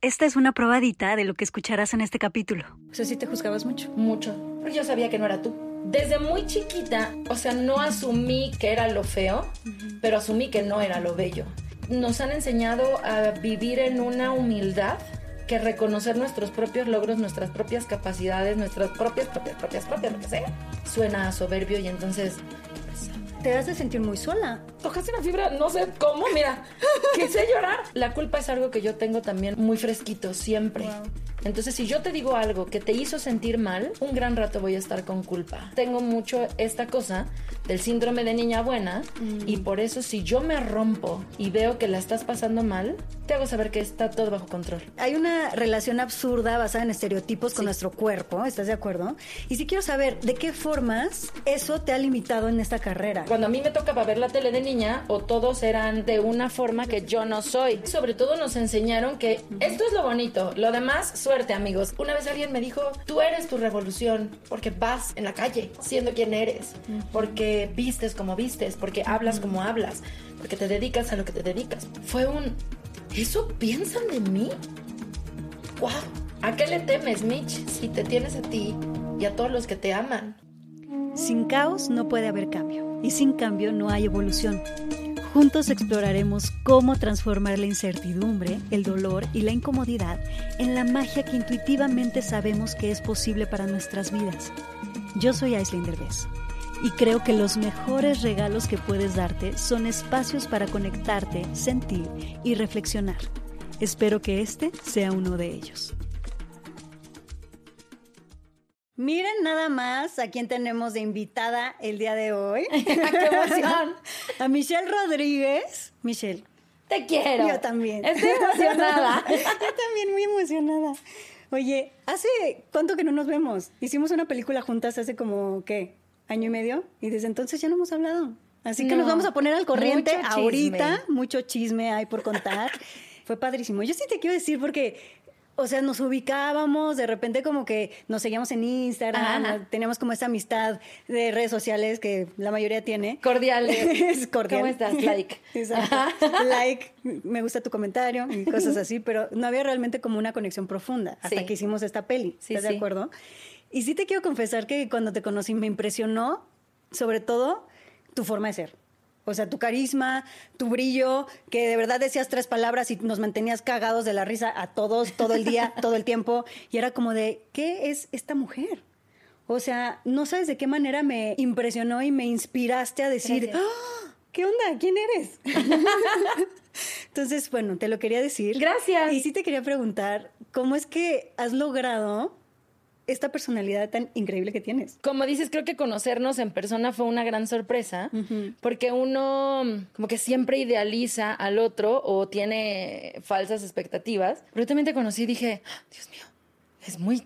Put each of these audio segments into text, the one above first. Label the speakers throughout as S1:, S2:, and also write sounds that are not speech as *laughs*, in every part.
S1: Esta es una probadita de lo que escucharás en este capítulo.
S2: O sea, sí te juzgabas mucho.
S3: Mucho. Pero yo sabía que no era tú. Desde muy chiquita, o sea, no asumí que era lo feo, pero asumí que no era lo bello. Nos han enseñado a vivir en una humildad que reconocer nuestros propios logros, nuestras propias capacidades, nuestras propias, propias, propias, propias, lo que sea, suena a soberbio y entonces
S2: Te hace sentir muy sola.
S3: tocaste una fibra, no sé cómo, mira, *laughs* quise llorar. La culpa es algo que yo tengo también muy fresquito, siempre. Entonces, si yo te digo algo que te hizo sentir mal, un gran rato voy a estar con culpa. Tengo mucho esta cosa del síndrome de niña buena y por eso si yo me rompo y veo que la estás pasando mal, te hago saber que está todo bajo control.
S2: Hay una relación absurda basada en estereotipos con nuestro cuerpo, ¿estás de acuerdo? Y sí quiero saber de qué formas eso te ha limitado en esta carrera.
S3: Cuando a mí me tocaba ver la tele de niña, o todos eran de una forma que yo no soy. Sobre todo nos enseñaron que esto es lo bonito, lo demás, suerte amigos. Una vez alguien me dijo, tú eres tu revolución, porque vas en la calle siendo quien eres, porque vistes como vistes, porque hablas como hablas, porque te dedicas a lo que te dedicas. Fue un, ¿eso piensan de mí? ¡Wow! ¿A qué le temes, Mitch, si te tienes a ti y a todos los que te aman?
S1: Sin caos no puede haber cambio y sin cambio no hay evolución. Juntos exploraremos cómo transformar la incertidumbre, el dolor y la incomodidad en la magia que intuitivamente sabemos que es posible para nuestras vidas. Yo soy Aislinn Derbez y creo que los mejores regalos que puedes darte son espacios para conectarte, sentir y reflexionar. Espero que este sea uno de ellos.
S2: Miren nada más a quién tenemos de invitada el día de hoy. *laughs*
S3: ¡Qué *laughs* emoción!
S2: A Michelle Rodríguez. Michelle,
S3: Te quiero.
S2: yo también.
S3: Estoy *laughs* emocionada.
S2: yo también muy emocionada. Oye, ¿hace cuánto que no nos vemos? Hicimos una película juntas hace como, ¿qué? ¿Año y medio? Y desde entonces ya no hemos hablado. Así que
S3: No.
S2: nos vamos a poner al corriente
S3: Mucho
S2: ahorita. Mucho chisme hay por contar. Fue padrísimo. Yo sí te quiero decir porque, o sea, nos ubicábamos, de repente como que nos seguíamos en Instagram,
S3: Ajá.
S2: teníamos como esta amistad de redes sociales que la mayoría tiene.
S3: Cordial. *laughs*
S2: es cordial.
S3: ¿Cómo estás? Like. *laughs*
S2: Exacto. like, me gusta tu comentario y cosas así, pero no había realmente como una conexión profunda hasta
S3: Sí.
S2: que hicimos esta peli.
S3: Sí,
S2: ¿Estás de acuerdo? Y sí te quiero confesar que cuando te conocí me impresionó, sobre todo, tu forma de ser. O sea, tu carisma, tu brillo, que de verdad decías tres palabras y nos mantenías cagados de la risa a todos, todo el día, *laughs* todo el tiempo. Y era como de, ¿qué es esta mujer? O sea, no sabes de qué manera me impresionó y me inspiraste a decir. "Ah, ¿qué onda? ¿Quién eres? *laughs* Entonces, bueno, te lo quería decir.
S3: Gracias.
S2: Y sí te quería preguntar, ¿cómo es que has logrado esta personalidad tan increíble que tienes?
S3: Como dices, creo que conocernos en persona fue una gran sorpresa, porque uno como que siempre idealiza al otro o tiene falsas expectativas. Pero yo también te conocí y dije, "Ah, Dios mío, es muy,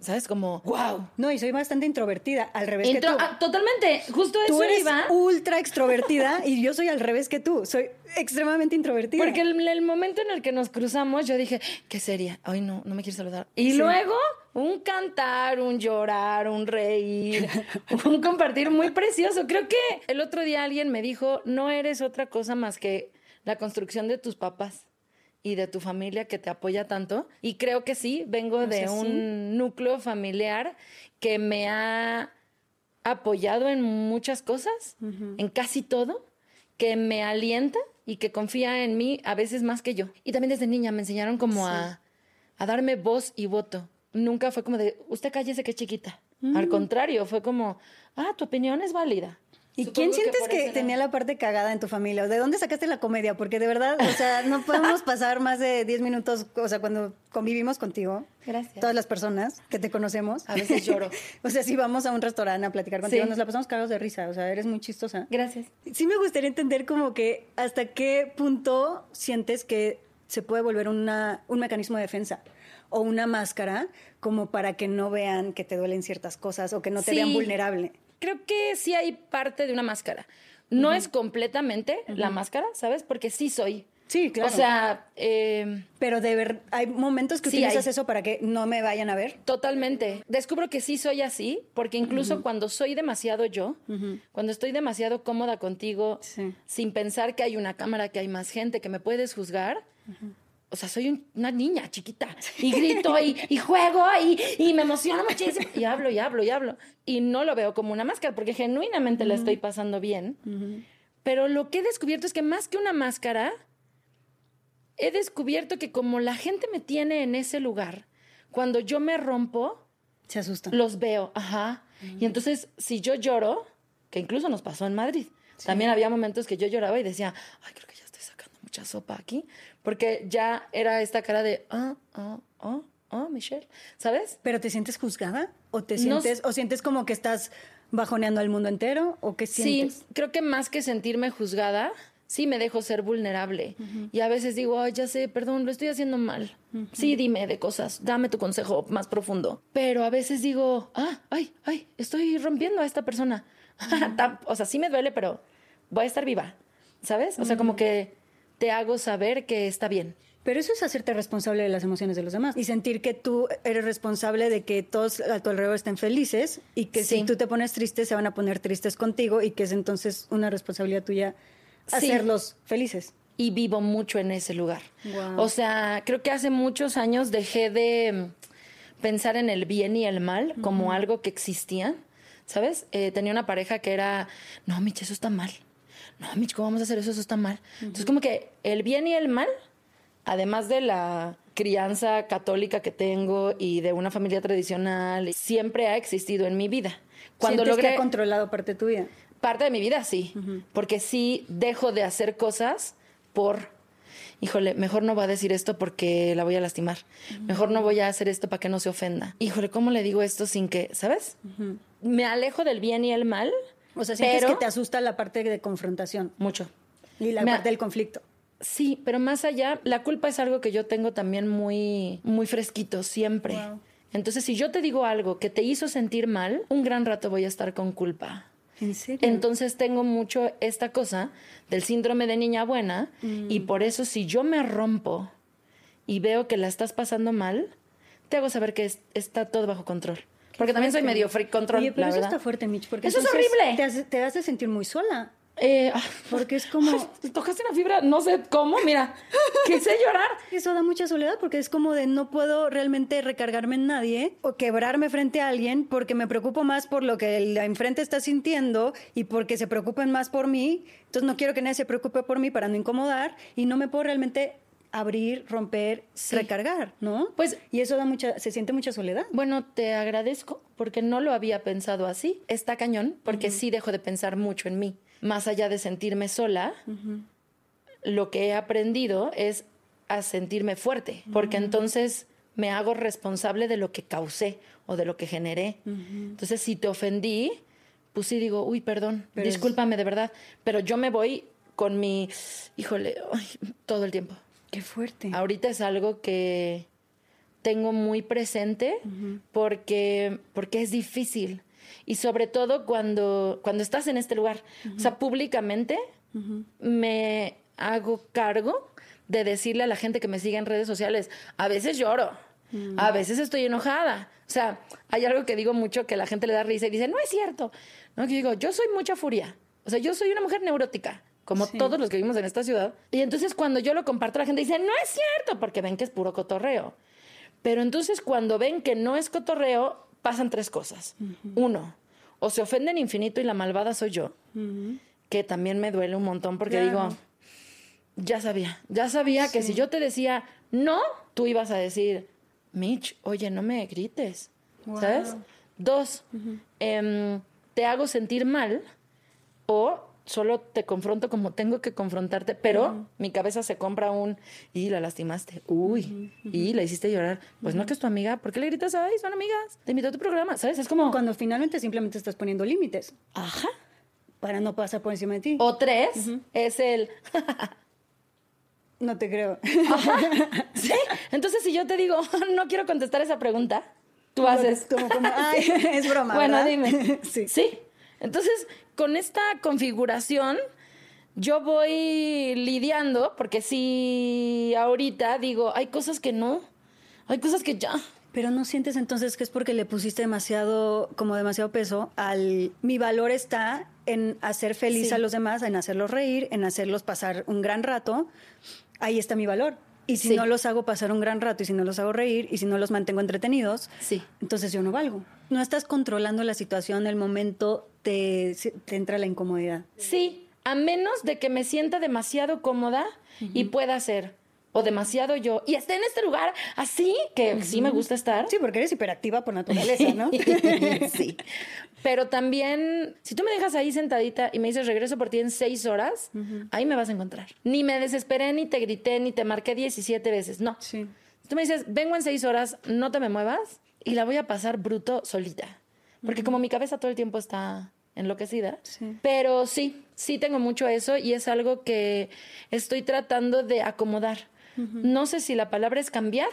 S3: ¿sabes? Como, wow.
S2: No, y soy bastante introvertida, al revés que tú.
S3: ah, totalmente, justo
S2: Tú
S3: eso
S2: eres
S3: iba.
S2: ultra extrovertida y yo soy al revés que tú. Soy extremadamente introvertida.
S3: Porque el, el momento en el que nos cruzamos, yo dije, ¿qué sería? Ay, no, no me quiere saludar. Y
S2: Sí.
S3: luego, un cantar, un llorar, un reír, *laughs* un compartir muy precioso. Creo que el otro día alguien me dijo, no eres otra cosa más que la construcción de tus papás y de tu familia que te apoya tanto. Y creo que sí, vengo de
S2: sea, sí.
S3: un núcleo familiar que me ha apoyado en muchas cosas, en casi todo, que me alienta y que confía en mí a veces más que yo. Y también desde niña me enseñaron como a, a darme voz y voto. Nunca fue como de, usted cállese que es chiquita. Al contrario, fue como, ah, tu opinión es válida.
S2: ¿Y
S3: Supongo
S2: quién sientes que, tenía la parte cagada en tu familia? ¿De dónde sacaste la comedia? Porque de verdad, o sea, no *laughs* podemos pasar más de 10 minutos, o sea, cuando convivimos contigo.
S3: Gracias.
S2: Todas las personas que te conocemos.
S3: A veces lloro. *laughs*
S2: o sea, si vamos a un restaurante a platicar contigo,
S3: Sí.
S2: nos la pasamos cagados de risa. O sea, eres muy chistosa.
S3: Gracias.
S2: Sí me gustaría entender como que hasta qué punto sientes que se puede volver una, un mecanismo de defensa o una máscara como para que no vean que te duelen ciertas cosas o que no te
S3: Sí.
S2: vean vulnerable.
S3: Creo que sí hay parte de una máscara. No es completamente la máscara, ¿sabes? Porque sí soy.
S2: Sí, claro.
S3: O sea, eh,
S2: Pero de ver, hay momentos que
S3: Sí,
S2: utilizas
S3: hay.
S2: eso para que no me vayan a ver.
S3: Totalmente. Descubro que sí soy así, porque incluso cuando soy demasiado yo, cuando estoy demasiado cómoda contigo,
S2: Sí.
S3: sin pensar que hay una cámara, que hay más gente, que me puedes juzgar, o sea, soy un- una niña chiquita y grito y, y juego y, y me emociono muchísimo y hablo y hablo y hablo. Y no lo veo como una máscara porque genuinamente la estoy pasando bien. Pero lo que he descubierto es que más que una máscara, he descubierto que como la gente me tiene en ese lugar, cuando yo me rompo,
S2: Se asustan.
S3: los veo, ajá. Y entonces, si yo lloro, que incluso nos pasó en Madrid, también había momentos que yo lloraba y decía, ay, creo que mucha sopa aquí, porque ya era esta cara de, ah, ah, ah, ah, Michelle, ¿sabes?
S2: ¿Pero te sientes juzgada? ¿O te
S3: No
S2: sientes, o sientes como que estás bajoneando al mundo entero? ¿O qué sientes?
S3: Sí, creo que más que sentirme juzgada, sí me dejo ser vulnerable. Y a veces digo, ay, ya sé, perdón, lo estoy haciendo mal. Sí, dime de cosas, dame tu consejo más profundo. Pero a veces digo, ah, ay, ay, estoy rompiendo a esta persona. *laughs* Tam- o sea, sí me duele, pero voy a estar viva, ¿sabes? O sea, como que te hago saber que está bien.
S2: Pero eso es hacerte responsable de las emociones de los demás y sentir que tú eres responsable de que todos a tu alrededor estén felices y que
S3: Sí.
S2: si tú te pones triste se van a poner tristes contigo y que es entonces una responsabilidad tuya
S3: Sí.
S2: hacerlos felices.
S3: y vivo mucho en ese lugar. O sea, creo que hace muchos años dejé de pensar en el bien y el mal como algo que existía, ¿sabes? Eh, tenía una pareja que era, no, Mich, eso está mal. No, Mich, ¿cómo vamos a hacer eso? Eso está mal. Entonces, como que el bien y el mal, además de la crianza católica que tengo y de una familia tradicional, siempre ha existido en mi vida. Cuando
S2: Sientes que
S3: logré
S2: ha controlado parte de tu vida.
S3: parte de mi vida, sí. Porque sí dejo de hacer cosas por, híjole, mejor no voy a decir esto porque la voy a lastimar. Mejor no voy a hacer esto para que no se ofenda. Híjole, ¿cómo le digo esto sin que, ¿sabes? Me alejo del bien y el mal.
S2: O sea, sientes
S3: pero
S2: que te asusta la parte de confrontación
S3: mucho.
S2: y la
S3: Me-
S2: parte del conflicto.
S3: Sí, pero más allá, la culpa es algo que yo tengo también muy, muy fresquito siempre.
S2: Wow.
S3: Entonces, si yo te digo algo que te hizo sentir mal, un gran rato voy a estar con culpa.
S2: ¿En serio?
S3: Entonces tengo mucho esta cosa del síndrome de niña buena y
S2: Mm.
S3: por eso si yo me rompo y veo que la estás pasando mal, te hago saber que es- está todo bajo control. Porque también soy medio freak control,
S2: Oye, pero
S3: la
S2: eso
S3: verdad.
S2: está fuerte, Mitch, porque
S3: Eso es horrible.
S2: Te hace, te hace sentir muy sola.
S3: Eh, ah,
S2: Porque es como... *laughs*
S3: tocaste una fibra, no sé cómo, mira, *laughs* quise llorar.
S2: Eso da mucha soledad porque es como de no puedo realmente recargarme en nadie o quebrarme frente a alguien porque me preocupo más por lo que el enfrente está sintiendo y porque se preocupen más por mí. Entonces no quiero que nadie se preocupe por mí para no incomodar y no me puedo realmente abrir, romper,
S3: Sí.
S2: recargar, ¿no?
S3: Pues-
S2: y eso da mucha, se siente mucha soledad.
S3: Bueno, te agradezco porque no lo había pensado así. Está cañón porque sí dejo de pensar mucho en mí. Más allá de sentirme sola, lo que he aprendido es a sentirme fuerte, porque entonces me hago responsable de lo que causé o de lo que generé. Entonces, si te ofendí, pues sí digo, uy, perdón,
S2: Pero es-
S3: discúlpame de verdad, pero yo me voy con mi, híjole, ay, todo el tiempo.
S2: Qué fuerte.
S3: Ahorita es algo que tengo muy presente porque, porque es difícil. Y sobre todo cuando, cuando estás en este lugar. O sea, públicamente me hago cargo de decirle a la gente que me sigue en redes sociales, a veces lloro, a veces estoy enojada. O sea, hay algo que digo mucho que la gente le da risa y dice, no es cierto. No, que digo, yo soy mucha furia. O sea, yo soy una mujer neurótica, como
S2: Sí.
S3: todos los que vivimos en esta ciudad. Y entonces cuando yo lo comparto, la gente dice, no es cierto, porque ven que es puro cotorreo. Pero entonces cuando ven que no es cotorreo, pasan tres cosas. Uno, o se ofenden infinito y la malvada soy yo, que también me duele un montón porque
S2: Claro.
S3: digo, ya sabía, ya sabía que si yo te decía no, tú ibas a decir, Mitch, oye, no me grites, ¿sabes? Dos, em, te hago sentir mal o solo te confronto como tengo que confrontarte, pero mi cabeza se compra un y la lastimaste, uy, y la hiciste llorar. Pues no que es tu amiga, ¿por qué le gritas? Ay, son amigas, te invito a tu programa, ¿sabes? Es como,
S2: Cuando finalmente simplemente estás poniendo límites
S3: ajá.
S2: para no pasar por encima de ti.
S3: O tres es el,
S2: No te creo. *laughs*
S3: ¿sí? Entonces si yo te digo, no quiero contestar esa pregunta, tú haces,
S2: Como, como, ay, *laughs* es broma.
S3: Bueno,
S2: ¿verdad?
S3: dime. *laughs*
S2: sí.
S3: Sí. Entonces, con esta configuración, yo voy lidiando, porque si ahorita digo, hay cosas que no, hay cosas que ya.
S2: Pero no sientes entonces que es porque le pusiste demasiado, como demasiado peso al mi valor está en hacer feliz
S3: Sí.
S2: a los demás, en hacerlos reír, en hacerlos pasar un gran rato. Ahí está mi valor. Y si
S3: Sí.
S2: no los hago pasar un gran rato, y si no los hago reír, y si no los mantengo entretenidos,
S3: Sí.
S2: entonces yo no valgo. No estás controlando la situación, el momento te, te entra la incomodidad.
S3: Sí, a menos de que me sienta demasiado cómoda y pueda hacer, o demasiado yo, y esté en este lugar así, que sí me gusta estar.
S2: Sí, porque eres hiperactiva por naturaleza, ¿no? *laughs*
S3: sí. Pero también, si tú me dejas ahí sentadita y me dices regreso por ti en seis horas, ahí me vas a encontrar. Ni me desesperé, ni te grité, ni te marqué 17 veces. No.
S2: Sí.
S3: Si tú me dices, vengo en seis horas, no te me muevas, y la voy a pasar bruto solita. Porque como mi cabeza todo el tiempo está enloquecida.
S2: Sí.
S3: Pero sí, sí tengo mucho eso y es algo que estoy tratando de acomodar. No sé si la palabra es cambiar,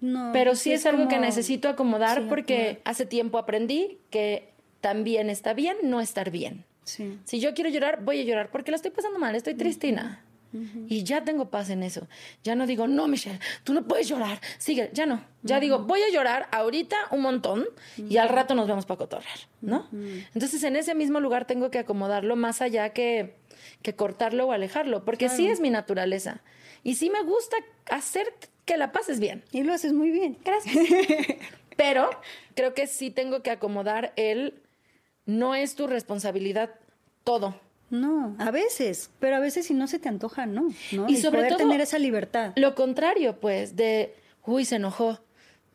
S2: No,
S3: pero sí es, algo que necesito acomodar
S2: Sí,
S3: porque
S2: acomodar.
S3: hace tiempo aprendí que también está bien no estar bien.
S2: Sí.
S3: Si yo quiero llorar, voy a llorar porque la estoy pasando mal, estoy tristina. Y ya tengo paz en eso. Ya no digo, no, Michelle, tú no puedes llorar. Sigue, ya no. Ya digo, voy a llorar ahorita un montón y al rato nos vemos para cotorrear, ¿no? Entonces en ese mismo lugar tengo que acomodarlo más allá que, que cortarlo o alejarlo, porque sí es mi naturaleza. Y sí me gusta hacer que la pases bien.
S2: Y lo haces muy bien.
S3: Gracias. *laughs* Pero creo que sí tengo que acomodar el no es tu responsabilidad todo.
S2: No, a veces, pero a veces si no se te antoja, no. ¿no?
S3: Y sobre
S2: poder
S3: todo-
S2: tener esa libertad.
S3: Lo contrario, pues, de uy, se enojó.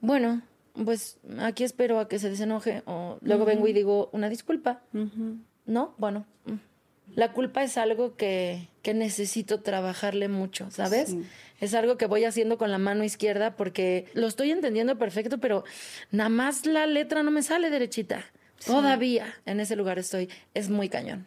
S3: Bueno, pues aquí espero a que se desenoje. O luego vengo y digo una disculpa. ¿No? Bueno. mm. La culpa es algo que, que necesito trabajarle mucho, ¿sabes?
S2: Sí.
S3: Es algo que voy haciendo con la mano izquierda porque lo estoy entendiendo perfecto, pero nada más la letra no me sale derechita. Todavía en ese lugar estoy. Es muy cañón.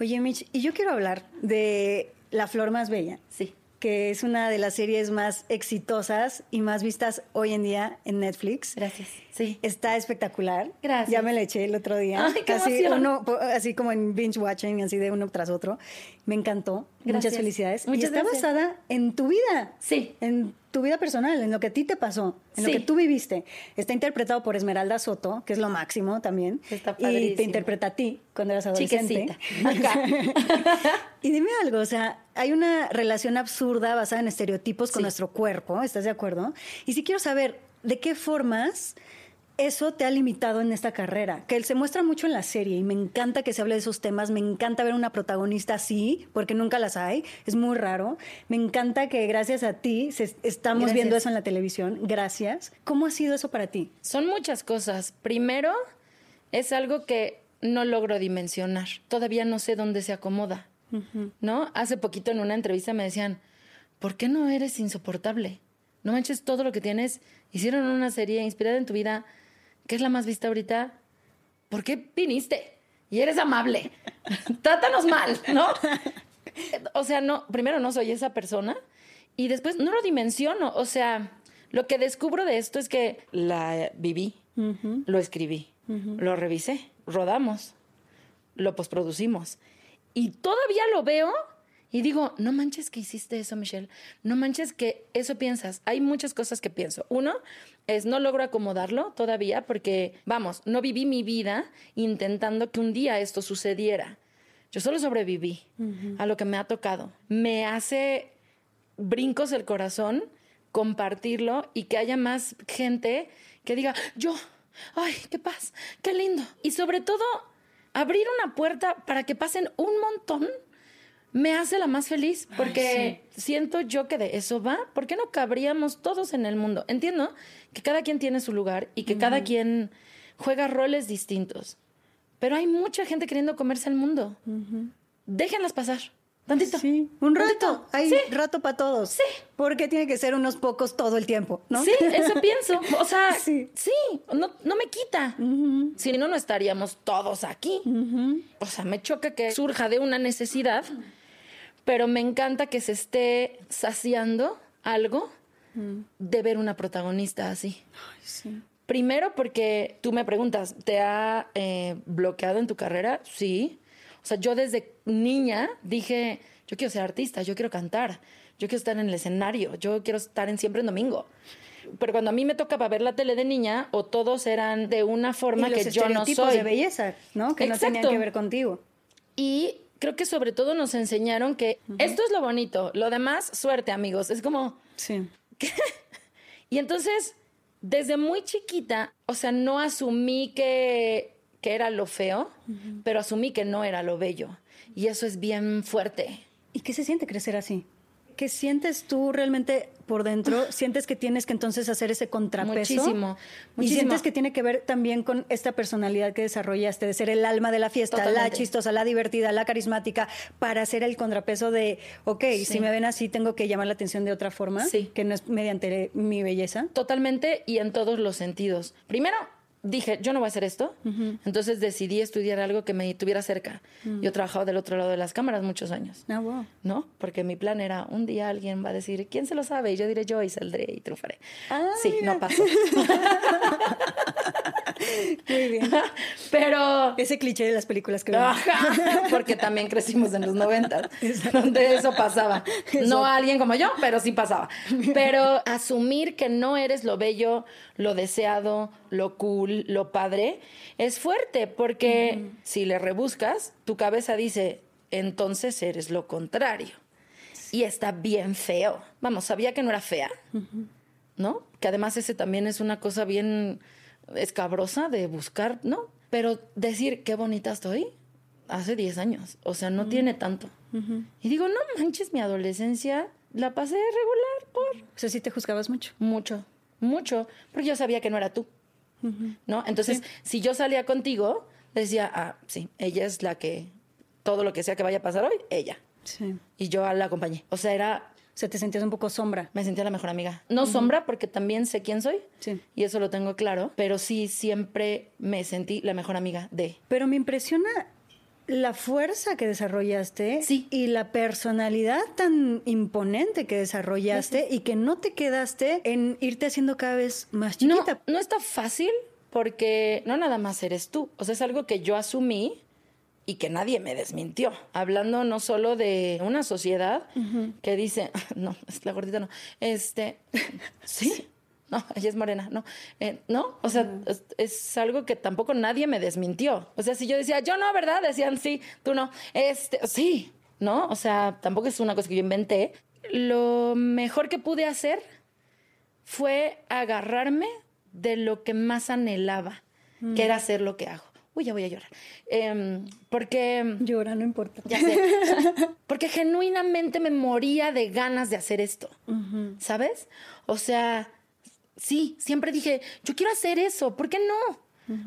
S2: Oye, Mitch, y yo quiero hablar de La Flor Más Bella,
S3: Sí.
S2: que es una de las series más exitosas y más vistas hoy en día en Netflix.
S3: Gracias. Sí.
S2: Está espectacular.
S3: Gracias.
S2: Ya me la eché el otro día.
S3: Ay, qué
S2: así, uno, así como en binge watching, así de uno tras otro. Me encantó. Muchas
S3: Gracias.
S2: felicidades. y
S3: Muchas
S2: está
S3: gracias.
S2: basada en tu vida.
S3: Sí.
S2: En tu vida personal, en lo que a ti te pasó, en
S3: Sí.
S2: lo que tú viviste. Está interpretado por Esmeralda Soto, que es lo máximo también.
S3: Está
S2: y te interpreta a ti cuando eras adolescente. *laughs* Y dime algo, o sea, hay una relación absurda basada en estereotipos con
S3: Sí.
S2: nuestro cuerpo, ¿estás de acuerdo? Y sí quiero saber de qué formas eso te ha limitado en esta carrera, que se muestra mucho en la serie y me encanta que se hable de esos temas, me encanta ver una protagonista así, porque nunca las hay, es muy raro, me encanta que gracias a ti se- estamos
S3: Gracias.
S2: viendo eso en la televisión, gracias. ¿Cómo ha sido eso para ti?
S3: Son muchas cosas. Primero, es algo que no logro dimensionar. Todavía no sé dónde se acomoda. ¿No? Hace poquito en una entrevista me decían, ¿por qué no eres insoportable? No manches todo lo que tienes. Hicieron una serie inspirada en tu vida, que es la más vista ahorita. ¿Por qué viniste? Y eres amable. *laughs* Trátanos mal, ¿no? O sea, no, primero no soy esa persona y después no lo dimensiono. O sea, lo que descubro de esto es que la viví, lo escribí, lo revisé, rodamos, lo posproducimos y todavía lo veo y digo, no manches que hiciste eso, Michelle, no manches que eso piensas. Hay muchas cosas que pienso. Uno es no logro acomodarlo todavía porque, vamos, no viví mi vida intentando que un día esto sucediera. Yo solo sobreviví a lo que me ha tocado. Me hace brincos el corazón compartirlo y que haya más gente que diga, yo, ay, qué paz, qué lindo. Y sobre todo, abrir una puerta para que pasen un montón me hace la más feliz porque siento yo que de eso va. ¿Por qué no cabríamos todos en el mundo? Entiendo que cada quien tiene su lugar y que cada quien juega roles distintos. Pero hay mucha gente queriendo comerse el mundo. Déjenlas pasar. Tantito.
S2: Sí, un rato,
S3: Tantito.
S2: hay
S3: Sí.
S2: rato para todos.
S3: Sí.
S2: Porque tiene que ser unos pocos todo el tiempo, ¿no?
S3: Sí, eso pienso. O sea, *laughs*
S2: Sí.
S3: sí, no, no me quita. Si no, no estaríamos todos aquí. O sea, me choca que surja de una necesidad, pero me encanta que se esté saciando algo de ver una protagonista así.
S2: Sí.
S3: Primero porque tú me preguntas, ¿te ha eh, bloqueado en tu carrera? Sí. O sea, yo desde niña dije, yo quiero ser artista, yo quiero cantar, yo quiero estar en el escenario, yo quiero estar en siempre en domingo. Pero cuando a mí me tocaba ver la tele de niña, o todos eran de una forma
S2: y los
S3: que yo no soy.
S2: de belleza, ¿no? Que no tenían que ver contigo.
S3: Y creo que sobre todo nos enseñaron que esto es lo bonito, lo demás, suerte, amigos. Es como.
S2: Sí. *laughs*
S3: Y entonces, desde muy chiquita, o sea, no asumí que, que era lo feo, pero asumí que no era lo bello. Y eso es bien fuerte.
S2: ¿Y qué se siente crecer así? ¿Qué sientes tú realmente por dentro? ¿Sientes que tienes que entonces hacer ese contrapeso?
S3: Muchísimo,
S2: ¿Y
S3: muchísimo.
S2: sientes que tiene que ver también con esta personalidad que desarrollaste, de ser el alma de la fiesta, la chistosa, la divertida, la carismática, para hacer el contrapeso de, ok,
S3: Sí.
S2: si me ven así tengo que llamar la atención de otra forma,
S3: Sí.
S2: que no es mediante mi belleza?
S3: Totalmente y en todos los sentidos. Primero, dije, yo no voy a hacer esto. Entonces decidí estudiar algo que me tuviera cerca. Yo trabajaba del otro lado de las cámaras muchos años.
S2: Ah, wow.
S3: ¿no? Porque mi plan era, un día alguien va a decir, ¿quién se lo sabe? Y yo diré yo y saldré y triunfaré.
S2: Ah,
S3: sí,
S2: mira.
S3: no pasó. *laughs*
S2: Muy bien. *laughs*
S3: Pero...
S2: Ese cliché de las películas que vemos. *laughs*
S3: Porque también crecimos en los 90, donde eso pasaba. No a alguien como yo, pero sí pasaba. Pero asumir que no eres lo bello, lo deseado, lo cool, lo padre, es fuerte, porque si le rebuscas, tu cabeza dice, entonces eres lo contrario. Y está bien feo. Vamos, sabía que no era fea, ¿no? Que además ese también es una cosa bien escabrosa de buscar, ¿no? Pero decir qué bonita estoy hace 10 años, o sea, no tiene tanto. Y digo, no manches, mi adolescencia la pasé regular por
S2: O sea, sí te juzgabas mucho.
S3: mucho, mucho, porque yo sabía que no era tú, ¿no? Entonces, si yo salía contigo, decía, ah, sí, ella es la que, todo lo que sea que vaya a pasar hoy, ella.
S2: Sí.
S3: Y yo la acompañé. O sea, era
S2: sea, te sentías un poco sombra.
S3: me sentía la mejor amiga. No sombra, porque también sé quién soy.
S2: Sí.
S3: Y eso lo tengo claro. Pero sí, siempre me sentí la mejor amiga de.
S2: Pero me impresiona la fuerza que desarrollaste
S3: Sí.
S2: y la personalidad tan imponente que desarrollaste y que no te quedaste en irte haciendo cada vez más
S3: No,
S2: chiquita.
S3: no está fácil porque no nada más eres tú. O sea, es algo que yo asumí y que nadie me desmintió. Hablando no solo de una sociedad que dice, *laughs* no, es la gordita no, este, *laughs* sí, no, ella es morena, no, eh, no, o sea, es, es algo que tampoco nadie me desmintió. O sea, si yo decía, yo no, ¿verdad? Decían, sí, tú no, este, sí, ¿no? O sea, tampoco es una cosa que yo inventé. Lo mejor que pude hacer fue agarrarme de lo que más anhelaba, que era hacer lo que hago. Uy, ya voy a llorar. Em, porque,
S2: Llora, no importa.
S3: ya sé, *laughs* porque genuinamente me moría de ganas de hacer esto, ¿sabes? O sea, sí, siempre dije, yo quiero hacer eso, ¿por qué no?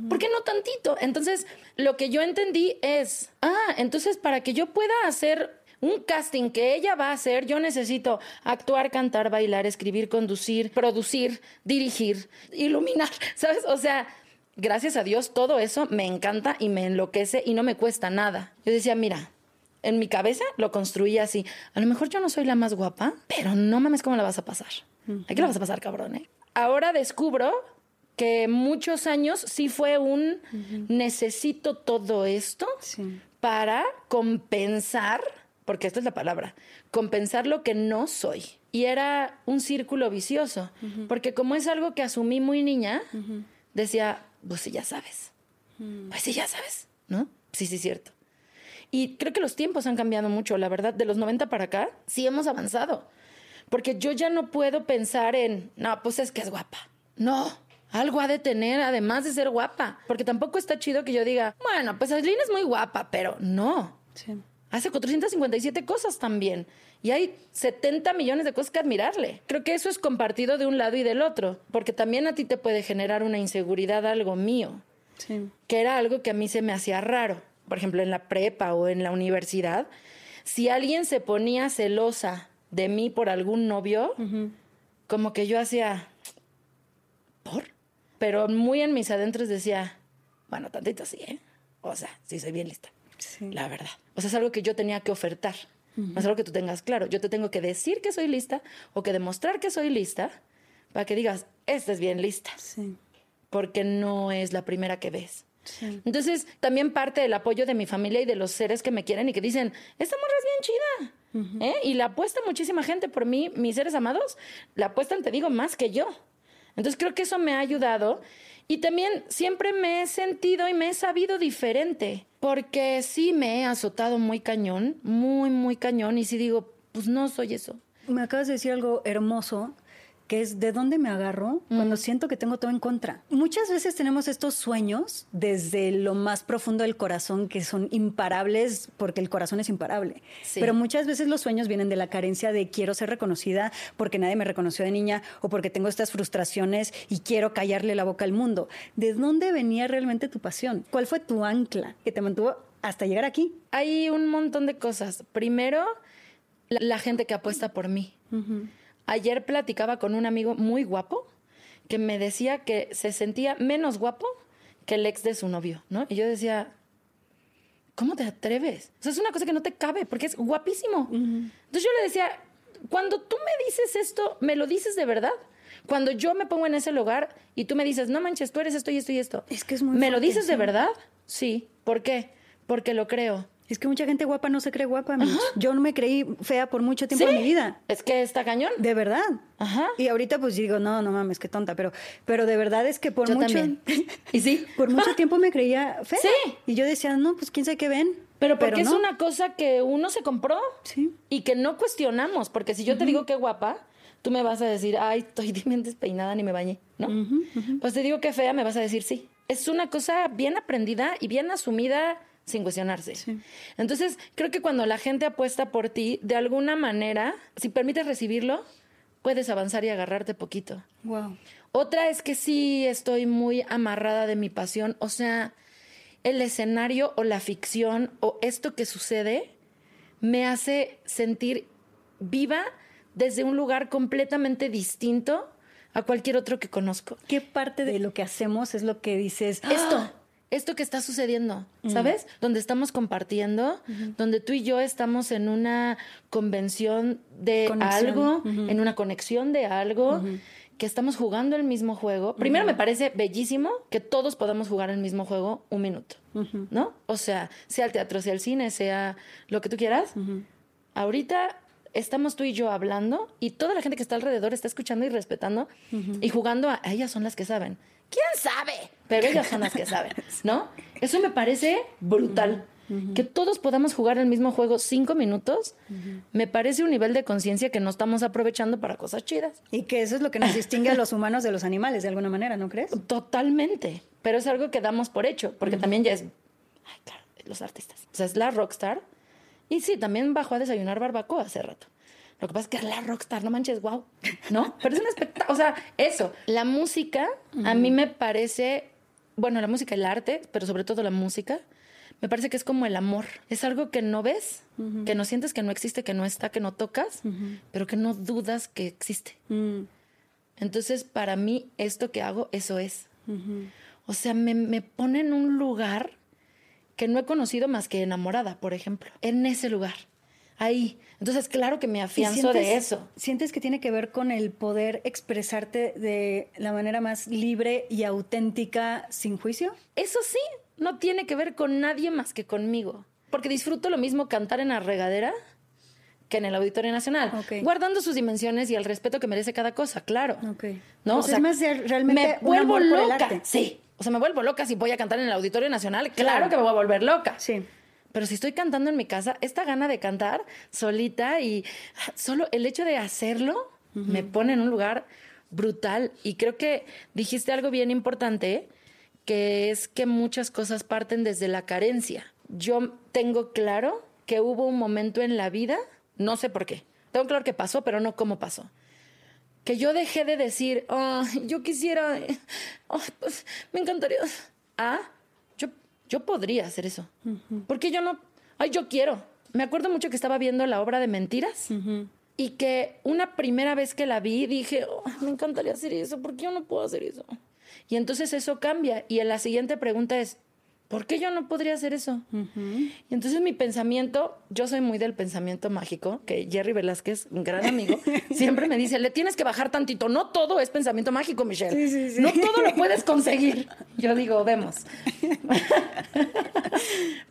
S3: ¿Por qué no tantito? Entonces, lo que yo entendí es, ah, entonces para que yo pueda hacer un casting que ella va a hacer, yo necesito actuar, cantar, bailar, escribir, conducir, producir, dirigir, iluminar, *laughs* ¿sabes? O sea, gracias a Dios todo eso me encanta y me enloquece y no me cuesta nada. Yo decía, mira, en mi cabeza lo construía así. A lo mejor yo no soy la más guapa, pero no mames cómo la vas a pasar. Aquí la vas a pasar, cabrón, ¿eh? Ahora descubro que muchos años sí fue un necesito todo esto
S2: Sí.
S3: para compensar, porque esta es la palabra, compensar lo que no soy. Y era un círculo vicioso, porque como es algo que asumí muy niña, decía, pues sí, ya sabes. Pues sí, ya sabes, ¿no? Sí, sí, cierto. Y creo que los tiempos han cambiado mucho, la verdad, de los 90 para acá, sí hemos avanzado. Porque yo ya no puedo pensar en, no, pues es que es guapa. No, algo ha de tener además de ser guapa. Porque tampoco está chido que yo diga, bueno, pues Aislinn es muy guapa, pero no.
S2: Sí.
S3: Hace 457 cosas también. Y hay 70 millones de cosas que admirarle. Creo que eso es compartido de un lado y del otro. Porque también a ti te puede generar una inseguridad algo mío
S2: Sí.
S3: que era algo que a mí se me hacía raro. Por ejemplo, en la prepa o en la universidad, si alguien se ponía celosa de mí por algún novio, como que yo hacía, ¿por? Pero muy en mis adentros decía, bueno, tantito sí, ¿eh? O sea, sí soy bien lista,
S2: Sí.
S3: la verdad. O sea, es algo que yo tenía que ofertar. No es algo que tú tengas claro. Yo te tengo que decir que soy lista o que demostrar que soy lista para que digas, esta es bien lista
S2: Sí.
S3: porque no es la primera que ves.
S2: Sí.
S3: Entonces, también parte del apoyo de mi familia y de los seres que me quieren y que dicen, esta morra es bien chida. ¿eh? Y la apuesta muchísima gente por mí, mis seres amados, la apuestan, te digo, más que yo. Entonces, creo que eso me ha ayudado. Y también siempre me he sentido y me he sabido diferente. Porque sí me he azotado muy cañón, muy, muy cañón, y sí digo, pues no soy eso.
S2: Me acabas de decir algo hermoso que es de dónde me agarro cuando siento que tengo todo en contra. Muchas veces tenemos estos sueños desde lo más profundo del corazón que son imparables porque el corazón es imparable.
S3: Sí.
S2: Pero muchas veces los sueños vienen de la carencia de quiero ser reconocida porque nadie me reconoció de niña o porque tengo estas frustraciones y quiero callarle la boca al mundo. ¿De dónde venía realmente tu pasión? ¿Cuál fue tu ancla que te mantuvo hasta llegar aquí?
S3: Hay un montón de cosas. Primero, la, la gente que apuesta por mí. Ayer platicaba con un amigo muy guapo que me decía que se sentía menos guapo que el ex de su novio, ¿no? Y yo decía, ¿cómo te atreves? O sea, es una cosa que no te cabe porque es guapísimo. Entonces yo le decía, cuando tú me dices esto, ¿me lo dices de verdad? Cuando yo me pongo en ese lugar y tú me dices, no manches, tú eres esto y esto y esto.
S2: Es que es muy
S3: ¿Me lo dices de verdad? Sí. ¿Por qué? Porque lo creo.
S2: Es que mucha gente guapa no se cree guapa. Mitch. Yo no me creí fea por mucho tiempo
S3: Sí.
S2: en mi vida.
S3: Es que está cañón.
S2: De verdad.
S3: Ajá.
S2: Y ahorita pues digo, no, no mames, qué tonta, pero, pero de verdad es que por
S3: Yo
S2: mucho
S3: también. *laughs* Y sí.
S2: por mucho *laughs* tiempo me creía fea.
S3: Sí.
S2: Y yo decía, no, pues quién sabe qué ven.
S3: Pero porque es
S2: no.
S3: una cosa que uno se compró
S2: Sí.
S3: y que no cuestionamos. Porque si yo te digo que guapa, tú me vas a decir, ay, estoy *laughs* bien despeinada ni me bañé, ¿no? Pues te digo que fea, me vas a decir sí. Es una cosa bien aprendida y bien asumida sin cuestionarse. Entonces, creo que cuando la gente apuesta por ti, de alguna manera, si permites recibirlo, puedes avanzar y agarrarte poquito.
S2: Wow.
S3: Otra es que sí estoy muy amarrada de mi pasión, o sea, el escenario o la ficción o esto que sucede me hace sentir viva desde un lugar completamente distinto a cualquier otro que conozco.
S2: ¿Qué parte de lo que hacemos es lo que dices?
S3: Esto, esto que está sucediendo, ¿sabes? Donde estamos compartiendo, donde tú y yo estamos en una convención de
S2: Conexión.
S3: algo, en una conexión de algo, que estamos jugando el mismo juego. Primero me parece bellísimo que todos podamos jugar el mismo juego un minuto, ¿no? O sea, sea el teatro, sea el cine, sea lo que tú quieras. Ahorita estamos tú y yo hablando y toda la gente que está alrededor está escuchando y respetando y jugando a, a ellas son las que saben. ¿Quién sabe? Pero ellas son las que saben, *laughs* ¿no? Eso me parece brutal. Que todos podamos jugar el mismo juego cinco minutos, me parece un nivel de conciencia que no estamos aprovechando para cosas chidas.
S2: Y que eso es lo que nos distingue a los humanos de los animales, de alguna manera, ¿no crees?
S3: Totalmente. Pero es algo que damos por hecho, porque también ya es. Ay, claro, los artistas. O sea, es la rockstar. Y sí, también bajó a desayunar barbacoa hace rato. Lo que pasa es que es la rockstar, no manches, wow. ¿No? Pero es un espectáculo. O sea, eso. La música, a mí me parece. Bueno, la música, el arte, pero sobre todo la música, me parece que es como el amor. Es algo que no ves, que no sientes que no existe, que no está, que no tocas, pero que no dudas que existe.
S2: Mm,
S3: Entonces, para mí, esto que hago, eso es. O sea, me, me pone en un lugar que no he conocido más que enamorada, por ejemplo. En ese lugar. Ahí. Entonces, claro que me
S2: ¿Y
S3: afianzo de eso.
S2: ¿Sientes que tiene que ver con el poder expresarte de la manera más libre y auténtica sin juicio?
S3: Eso sí, no tiene que ver con nadie más que conmigo. Porque disfruto lo mismo cantar en la regadera que en el Auditorio Nacional. Guardando sus dimensiones y el respeto que merece cada cosa, claro.
S2: Ok.
S3: ¿No?
S2: O sea, es más de realmente
S3: me vuelvo loca. Sí. O sea, me vuelvo loca si voy a cantar en el Auditorio Nacional. Claro,
S2: Claro.
S3: que me voy a volver loca.
S2: Sí.
S3: Pero si estoy cantando en mi casa, esta gana de cantar solita y solo el hecho de hacerlo me pone en un lugar brutal. Y creo que dijiste algo bien importante, que es que muchas cosas parten desde la carencia. Yo tengo claro que hubo un momento en la vida, no sé por qué, tengo claro que pasó, pero no cómo pasó. Que yo dejé de decir, "Ay, yo quisiera, ay, pues, me encantaría. Ah, yo, podría hacer eso. Porque yo no, ay, yo quiero. Me acuerdo mucho que estaba viendo la obra de Mentiras y que una primera vez que la vi dije, "Oh, me encantaría hacer eso, ¿por qué yo no puedo hacer eso? Y entonces eso cambia. Y en la siguiente pregunta es, ¿por qué yo no podría hacer eso? Y entonces mi pensamiento, yo soy muy del pensamiento mágico, que Jerry Velázquez, un gran amigo, *laughs* siempre me dice, le tienes que bajar tantito. No todo es pensamiento mágico, Michelle.
S2: Sí, sí, sí.
S3: No todo lo puedes conseguir. Yo digo, vemos. *laughs*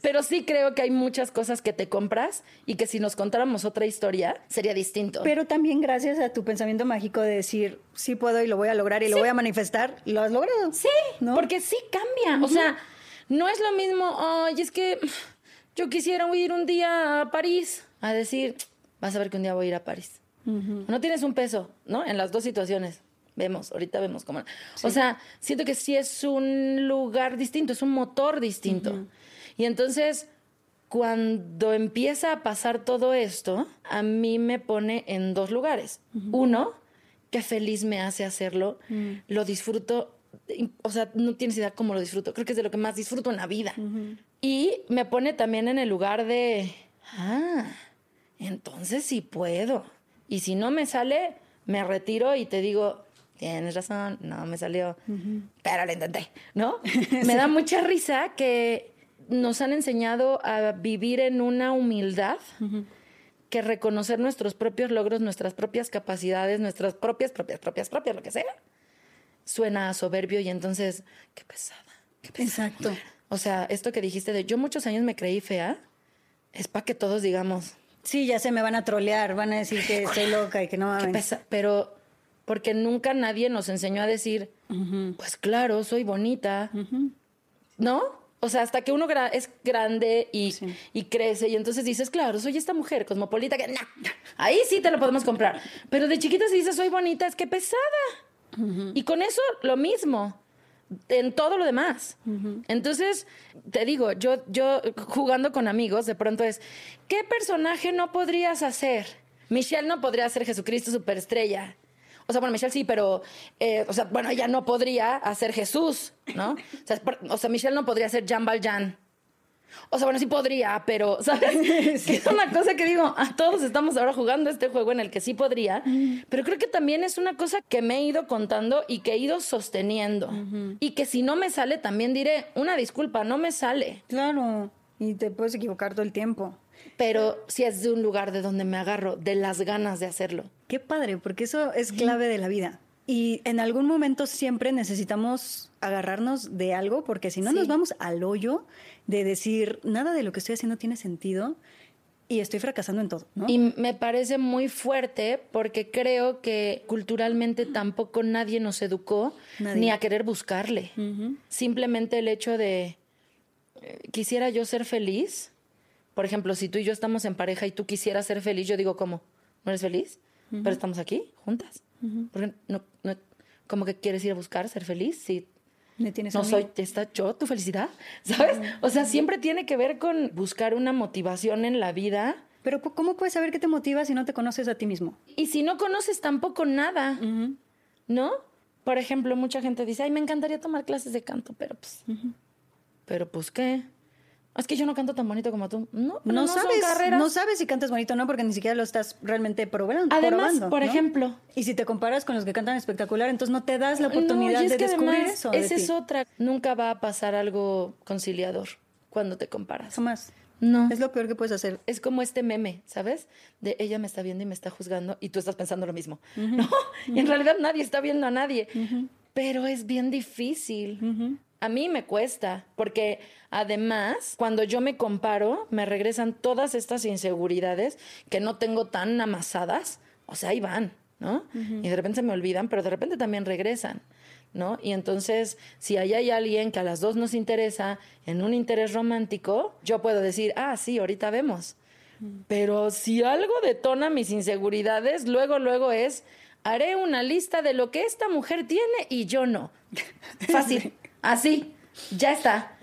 S3: Pero sí creo que hay muchas cosas que te compras y que si nos contáramos otra historia sería distinto.
S2: Pero también gracias a tu pensamiento mágico de decir, sí puedo y lo voy a lograr y lo voy a manifestar, lo has logrado.
S3: Sí,
S2: ¿no?
S3: porque sí cambia. O sea, No es lo mismo, ay, es que *sighs* yo quisiera ir un día a París, a decir, vas a ver que un día voy a ir a París. No tienes un peso, ¿no? En las dos situaciones. Vemos, ahorita vemos cómo. O sea, siento que sí es un lugar distinto, es un motor distinto. Y entonces, cuando empieza a pasar todo esto, a mí me pone en dos lugares. Uno, qué feliz me hace hacerlo, lo disfruto, o sea, no tienes idea cómo lo disfruto, creo que es de lo que más disfruto en la vida. Y me pone también en el lugar de, ah, entonces sí puedo. Y si no me sale, me retiro y te digo, tienes razón, no me salió, pero lo intenté, ¿no? *laughs* Me da mucha risa que nos han enseñado a vivir en una humildad. que reconocer nuestros propios logros, nuestras propias capacidades, nuestras propias, propias, propias, propias, lo que sea, suena a soberbio y entonces, qué pesada, qué pesada.
S2: Exacto.
S3: O sea, esto que dijiste de yo muchos años me creí fea, es para que todos digamos,
S2: Sí, ya se me van a trolear, van a decir que estoy loca y que no mames.
S3: pero porque nunca nadie nos enseñó a decir, pues claro, soy bonita, ¿no? O sea, hasta que uno gra- es grande y, y crece y entonces dices, claro, soy esta mujer cosmopolita que, nah, ahí sí te lo podemos comprar. Pero de chiquita si dices, soy bonita, es que pesada. Y con eso lo mismo en todo lo demás. Entonces, te digo, yo, yo jugando con amigos, de pronto es, ¿qué personaje no podrías hacer? Michelle no podría ser Jesucristo superestrella. O sea, bueno, Michelle sí, pero, eh, o sea, bueno, ella no podría hacer Jesús, ¿no? O sea, por- o sea, Michelle no podría ser Jean Valjean. O sea, bueno, sí podría, pero, ¿sabes? *laughs* Que es una cosa que digo, a todos estamos ahora jugando este juego en el que sí podría, pero creo que también es una cosa que me he ido contando y que he ido sosteniendo. Y que si no me sale, también diré, una disculpa, no me sale.
S2: Claro, y te puedes equivocar todo el tiempo.
S3: Pero si es de un lugar de donde me agarro, de las ganas de hacerlo.
S2: Qué padre, porque eso es clave de la vida. Y en algún momento siempre necesitamos agarrarnos de algo, porque si no
S3: Sí.
S2: nos vamos al hoyo de decir, nada de lo que estoy haciendo tiene sentido y estoy fracasando en todo, ¿no?
S3: Y me parece muy fuerte porque creo que culturalmente tampoco nadie nos educó
S2: Nadie.
S3: ni a querer buscarle. Simplemente el hecho de eh, quisiera yo ser feliz. Por ejemplo, si tú y yo estamos en pareja y tú quisieras ser feliz, yo digo, ¿cómo? ¿No eres feliz? Pero estamos aquí juntas. Porque no, no, ¿Cómo que quieres ir a buscar ser feliz? Si
S2: Me tienes a
S3: no
S2: mí.
S3: soy esta yo, tu felicidad, *laughs* ¿sabes? O sea, siempre tiene que ver con buscar una motivación en la vida.
S2: Pero ¿cómo- ¿cómo puedes saber qué te motiva si no te conoces a ti mismo?
S3: Y si no conoces tampoco nada, ¿no? Por ejemplo, mucha gente dice, ay, me encantaría tomar clases de canto, pero pues, pero pues, ¿qué? Es que yo no canto tan bonito como tú. No, pero
S2: No,
S3: no, son
S2: sabes,
S3: carreras.
S2: no sabes si cantas bonito o no, porque ni siquiera lo estás realmente probando.
S3: Además,
S2: probando,
S3: por
S2: ¿no?
S3: ejemplo,
S2: Y si te comparas con los que cantan espectacular, entonces no te das la oportunidad de
S3: que
S2: descubrir
S3: además,
S2: eso. de
S3: Esa
S2: ti.
S3: es otra. Nunca va a pasar algo conciliador cuando te comparas.
S2: Jamás.
S3: No.
S2: Es lo peor que puedes hacer.
S3: Es como este meme, ¿sabes? De ella me está viendo y me está juzgando y tú estás pensando lo mismo. No, y en realidad nadie está viendo a nadie. Pero es bien difícil. A mí me cuesta, porque además, cuando yo me comparo, me regresan todas estas inseguridades que no tengo tan amasadas. O sea, ahí van, ¿no? Y de repente se me olvidan, pero de repente también regresan. ¿No? Y entonces, si ahí hay alguien que a las dos nos interesa en un interés romántico, yo puedo decir, ah, sí, ahorita vemos. Pero si algo detona mis inseguridades, luego, luego es, haré una lista de lo que esta mujer tiene y yo no. *laughs* Fácil, así, ya está.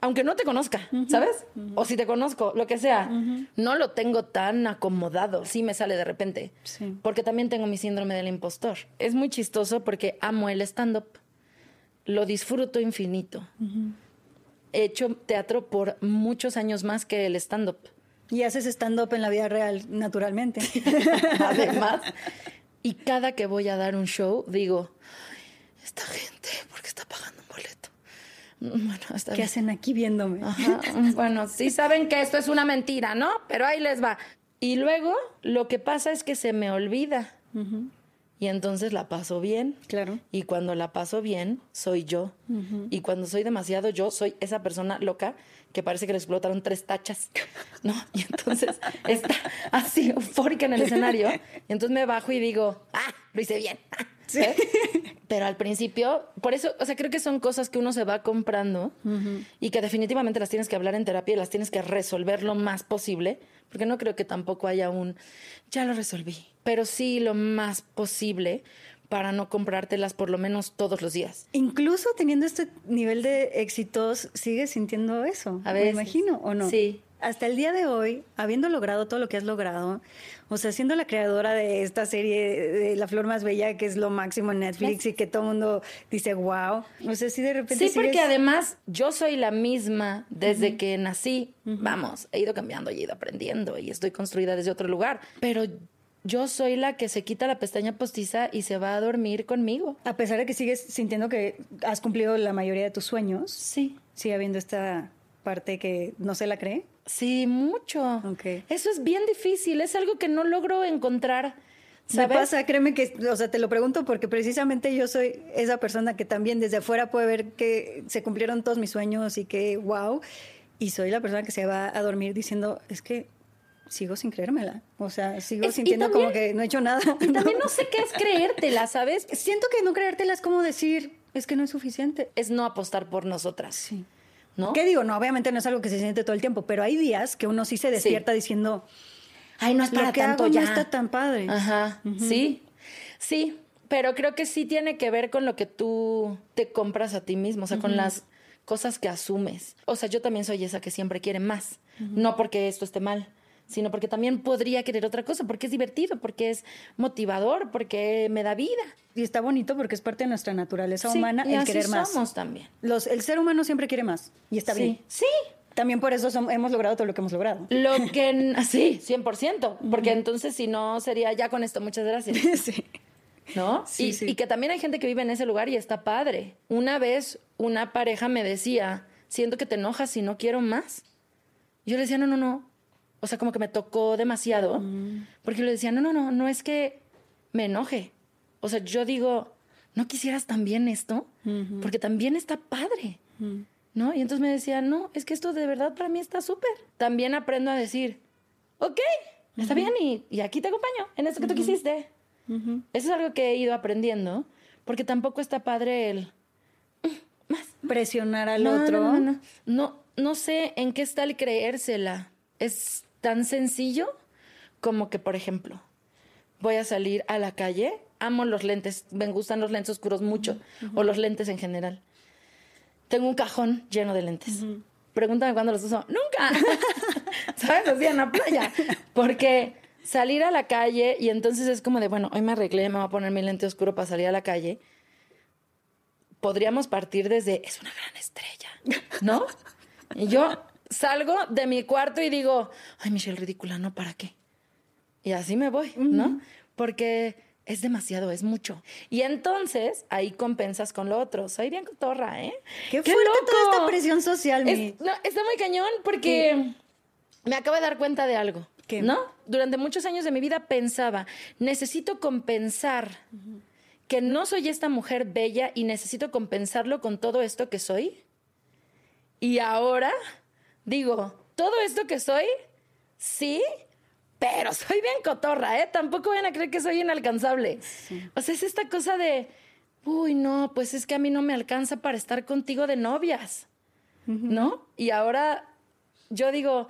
S3: Aunque no te conozca, ¿sabes? O si te conozco, lo que sea, no lo tengo tan acomodado, sí me sale de repente.
S2: Sí.
S3: Porque también tengo mi síndrome del impostor. Es muy chistoso porque amo el stand-up, lo disfruto infinito. He hecho teatro por muchos años más que el stand-up.
S2: Y haces stand-up en la vida real, naturalmente. *laughs*
S3: además. *laughs* Y cada que voy a dar un show, digo, esta gente, ¿por qué está pagando Bueno, está
S2: ¿Qué hacen aquí viéndome?
S3: Ajá, Bueno, sí saben que esto es una mentira, ¿no? Pero ahí les va. Y luego lo que pasa es que se me olvida. Y entonces la paso bien.
S2: Claro.
S3: Y cuando la paso bien, soy yo. Y cuando soy demasiado yo, soy esa persona loca que parece que le explotaron tres tachas, *laughs* ¿no? Y entonces *laughs* está así eufórica en el escenario. Y entonces me bajo y digo, ah, lo hice bien. *laughs* Pero al principio, por eso, o sea, creo que son cosas que uno se va comprando y que definitivamente las tienes que hablar en terapia y las tienes que resolver lo más posible, porque no creo que tampoco haya un, ya lo resolví, pero sí lo más posible para no comprártelas por lo menos todos los días.
S2: Incluso teniendo este nivel de éxitos, ¿sigues sintiendo eso?
S3: A
S2: Me imagino, ¿o no?
S3: Sí.
S2: Hasta el día de hoy, habiendo logrado todo lo que has logrado, o sea, siendo la creadora de esta serie de La Flor Más Bella, que es lo máximo en Netflix y que todo el mundo dice, wow. O sea, si de repente
S3: Sí, porque
S2: sigues-
S3: además yo soy la misma desde que nací. Vamos, he ido cambiando y he ido aprendiendo y estoy construida desde otro lugar. Pero yo soy la que se quita la pestaña postiza y se va a dormir conmigo.
S2: A pesar de que sigues sintiendo que has cumplido la mayoría de tus sueños,
S3: Sí.
S2: sigue habiendo esta parte que no se la cree.
S3: Sí, mucho.
S2: Ok.
S3: Eso es bien difícil, es algo que no logro encontrar.
S2: Me
S3: ¿Sabes?
S2: pasa, créeme que, o sea, te lo pregunto porque precisamente yo soy esa persona que también desde afuera puede ver que se cumplieron todos mis sueños y que wow, y soy la persona que se va a dormir diciendo, es que sigo sin creérmela, o sea, sigo
S3: Es-
S2: sintiendo como que no he hecho nada.
S3: Y también no sé qué es creértela, ¿sabes? *laughs*
S2: Siento que no creértela es como decir, es que no es suficiente.
S3: Es no apostar por nosotras.
S2: Sí.
S3: ¿No?
S2: ¿Qué digo? No, obviamente no es algo que se siente todo el tiempo, pero hay días que uno sí se despierta diciendo,
S3: Ay, no es para
S2: lo que
S3: tanto
S2: hago
S3: ya.
S2: no está tan padre.
S3: Ajá, sí, sí, pero creo que sí tiene que ver con lo que tú te compras a ti mismo, o sea, con las cosas que asumes. O sea, yo también soy esa que siempre quiere más, no porque esto esté mal, sino porque también podría querer otra cosa, porque es divertido, porque es motivador, porque me da vida.
S2: Y está bonito porque es parte de nuestra naturaleza
S3: Sí,
S2: humana
S3: y
S2: el
S3: así
S2: querer más.
S3: somos también.
S2: Los, el ser humano siempre quiere más y está
S3: sí.
S2: bien.
S3: Sí.
S2: También por eso hemos logrado todo lo que hemos logrado.
S3: Lo que, *laughs* sí, 100%, porque entonces si no sería ya con esto, muchas gracias. *laughs*
S2: sí.
S3: ¿no?
S2: Sí,
S3: y,
S2: sí.
S3: y que también hay gente que vive en ese lugar y está padre. Una vez una pareja me decía, siento que te enojas si no quiero más. Yo le decía, no, no, no. O sea, como que me tocó demasiado. Porque le decía, no, no, no, no es que me enoje. O sea, yo digo, ¿no quisieras también esto? Porque también está padre. ¿No? Y entonces me decía, no, es que esto de verdad para mí está súper. También aprendo a decir, ok, está bien y, y aquí te acompaño en esto que tú quisiste. Eso es algo que he ido aprendiendo, porque tampoco está padre el...
S2: Presionar al
S3: No, no,
S2: otro.
S3: No, no, no. No, no sé en qué está el creérsela. Es tan sencillo como que, por ejemplo, voy a salir a la calle, amo los lentes, me gustan los lentes oscuros mucho, o los lentes en general. Tengo un cajón lleno de lentes. Pregúntame cuándo los uso. ¡Nunca! *laughs* ¿Sabes? Así en la playa. Porque salir a la calle y entonces es como de, bueno, hoy me arreglé, me voy a poner mi lente oscuro para salir a la calle. Podríamos partir desde, es una gran estrella, ¿no? Y yo salgo de mi cuarto y digo, ay, Michelle, ridícula, ¿no? ¿Para qué? Y así me voy, ¿no? Porque es demasiado, es mucho. Y entonces ahí compensas con lo otro. Soy bien cotorra, ¿eh?
S2: Qué fuerte toda esta presión social.
S3: Es- no, está muy cañón porque me acabo de dar cuenta de algo.
S2: ¿Qué?
S3: ¿No? Durante muchos años de mi vida pensaba, necesito compensar que no soy esta mujer bella y necesito compensarlo con todo esto que soy. Y ahora digo, todo esto que soy, sí, pero *laughs* soy bien cotorra, ¿eh? Tampoco vayan a creer que soy inalcanzable. O sea, es esta cosa de, uy, no, pues es que a mí no me alcanza para estar contigo de novias, ¿no? Y ahora yo digo,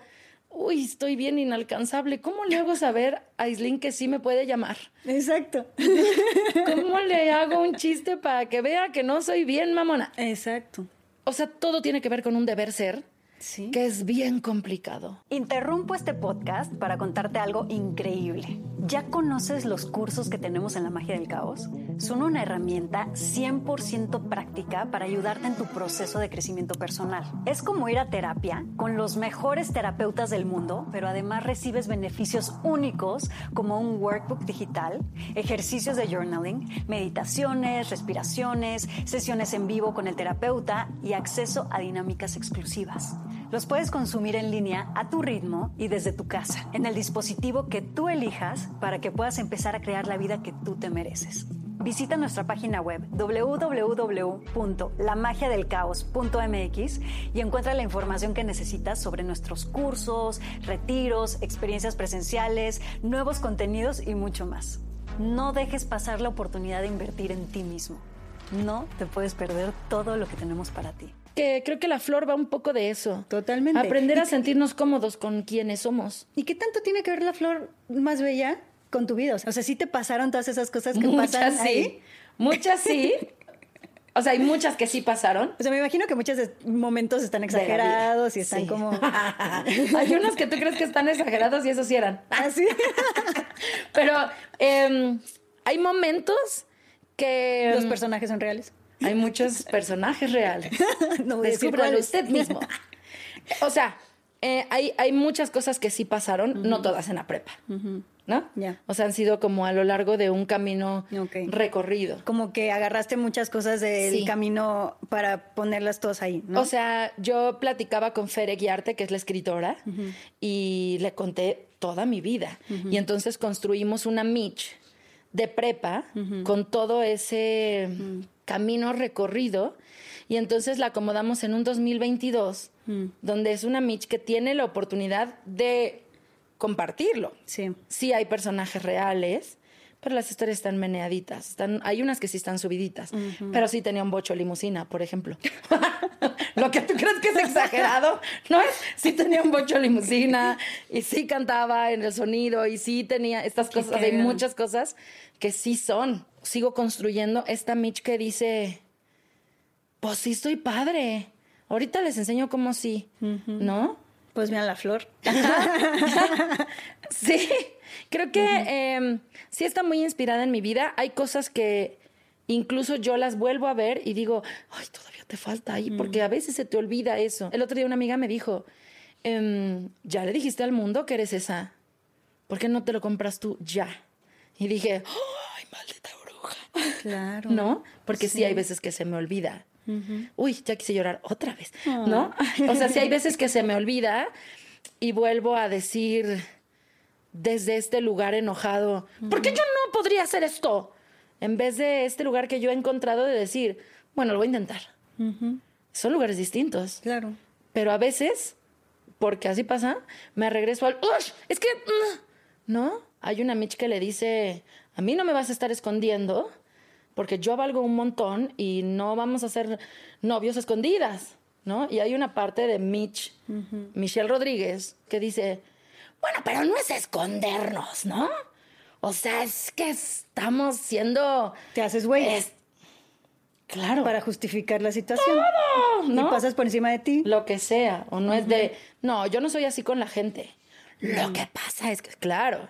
S3: uy, estoy bien inalcanzable. ¿Cómo le hago saber a Aislinn que sí me puede llamar?
S2: Exacto. *laughs*
S3: ¿Cómo le hago un chiste para que vea que no soy bien mamona?
S2: Exacto.
S3: O sea, todo tiene que ver con un deber ser,
S2: Sí.
S3: que es bien complicado.
S2: Interrumpo este podcast para contarte algo increíble. ¿Ya conoces los cursos que tenemos en la magia del caos? Son una herramienta 100% práctica para ayudarte en tu proceso de crecimiento personal. Es como ir a terapia con los mejores terapeutas del mundo, pero además recibes beneficios únicos como un workbook digital, ejercicios de journaling, meditaciones, respiraciones, sesiones en vivo con el terapeuta y acceso a dinámicas exclusivas. Los puedes consumir en línea a tu ritmo y desde tu casa, en el dispositivo que tú elijas para que puedas empezar a crear la vida que tú te mereces. Visita nuestra página web www.lamagiadelcaos.mx y encuentra la información que necesitas sobre nuestros cursos, retiros, experiencias presenciales, nuevos contenidos y mucho más.
S1: No dejes pasar la oportunidad de invertir en ti mismo. No te puedes perder todo lo que tenemos para ti.
S3: Que creo que la flor va un poco de eso.
S2: Totalmente.
S3: Aprender a sentirnos cómodos con quienes somos.
S2: ¿Y qué tanto tiene que ver la flor más bella con tu vida? O sea, ¿sí te pasaron todas esas cosas que
S3: Muchas
S2: pasan
S3: sí.
S2: ahí?
S3: Muchas sí. O sea, hay muchas que sí pasaron.
S2: O sea, me imagino que muchos momentos están exagerados y están
S3: Sí.
S2: como... *laughs*
S3: hay unos que tú crees que están exagerados y esos sí eran.
S2: Así. *laughs*
S3: Pero em, hay momentos que...
S2: Los personajes son reales.
S3: Hay muchos personajes reales. *laughs*
S2: No
S3: Descúbralo usted mismo. *laughs* O sea, eh, hay, hay muchas cosas que sí pasaron, no todas en la prepa. ¿No?
S2: Ya.
S3: O sea, han sido como a lo largo de un camino recorrido.
S2: Como que agarraste muchas cosas del
S3: Sí.
S2: camino para ponerlas todas ahí, ¿no?
S3: O sea, yo platicaba con Fere Guiarte, que es la escritora, y le conté toda mi vida. Y entonces construimos una Mitch de prepa con todo ese camino recorrido. Y entonces la acomodamos en un 2022, donde es una Mitch que tiene la oportunidad de compartirlo.
S2: sí.
S3: Sí hay personajes reales, pero las historias están meneaditas. Están, hay unas que sí están subiditas, pero sí tenía un bocho limusina, por ejemplo. *laughs* Lo que tú crees que es exagerado, ¿no es? Sí tenía un bocho limusina y sí cantaba en el sonido y sí tenía estas cosas. Hay muchas cosas que sí son. Sigo construyendo esta Mitch que dice, pues sí estoy padre. Ahorita les enseño cómo sí, ¿no?
S2: Pues mira la flor. *laughs*
S3: Sí, creo que eh, sí está muy inspirada en mi vida. Hay cosas que incluso yo las vuelvo a ver y digo, ay, todavía te falta ahí, porque a veces se te olvida eso. El otro día una amiga me dijo, em, ya le dijiste al mundo que eres esa. ¿Por qué no te lo compras tú ya? Y dije, ay, maldita bruja.
S2: Claro.
S3: ¿No? Porque sí. hay veces que se me olvida. Uy, ya quise llorar otra vez, ¿no? O sea, sí hay veces que se *laughs* me olvida y vuelvo a decir desde este lugar enojado, ¿por qué yo no podría hacer esto? En vez de este lugar que yo he encontrado de decir, bueno, lo voy a intentar. Son lugares distintos.
S2: Claro.
S3: Pero a veces, porque así pasa, me regreso al, "Ush, es que, mm", ¿no? Hay una Mitch que le dice, a mí no me vas a estar escondiendo, porque yo valgo un montón y no vamos a ser novios escondidas, ¿no? Y hay una parte de Mitch, Michelle Rodríguez, que dice, bueno, pero no es escondernos, ¿no? O sea, es que estamos siendo...
S2: Te haces güey
S3: es- Claro.
S2: para justificar la situación.
S3: ¿no?
S2: Y pasas por encima de ti.
S3: lo que sea, o no es de, no, yo no soy así con la gente. Lo que pasa es que, claro,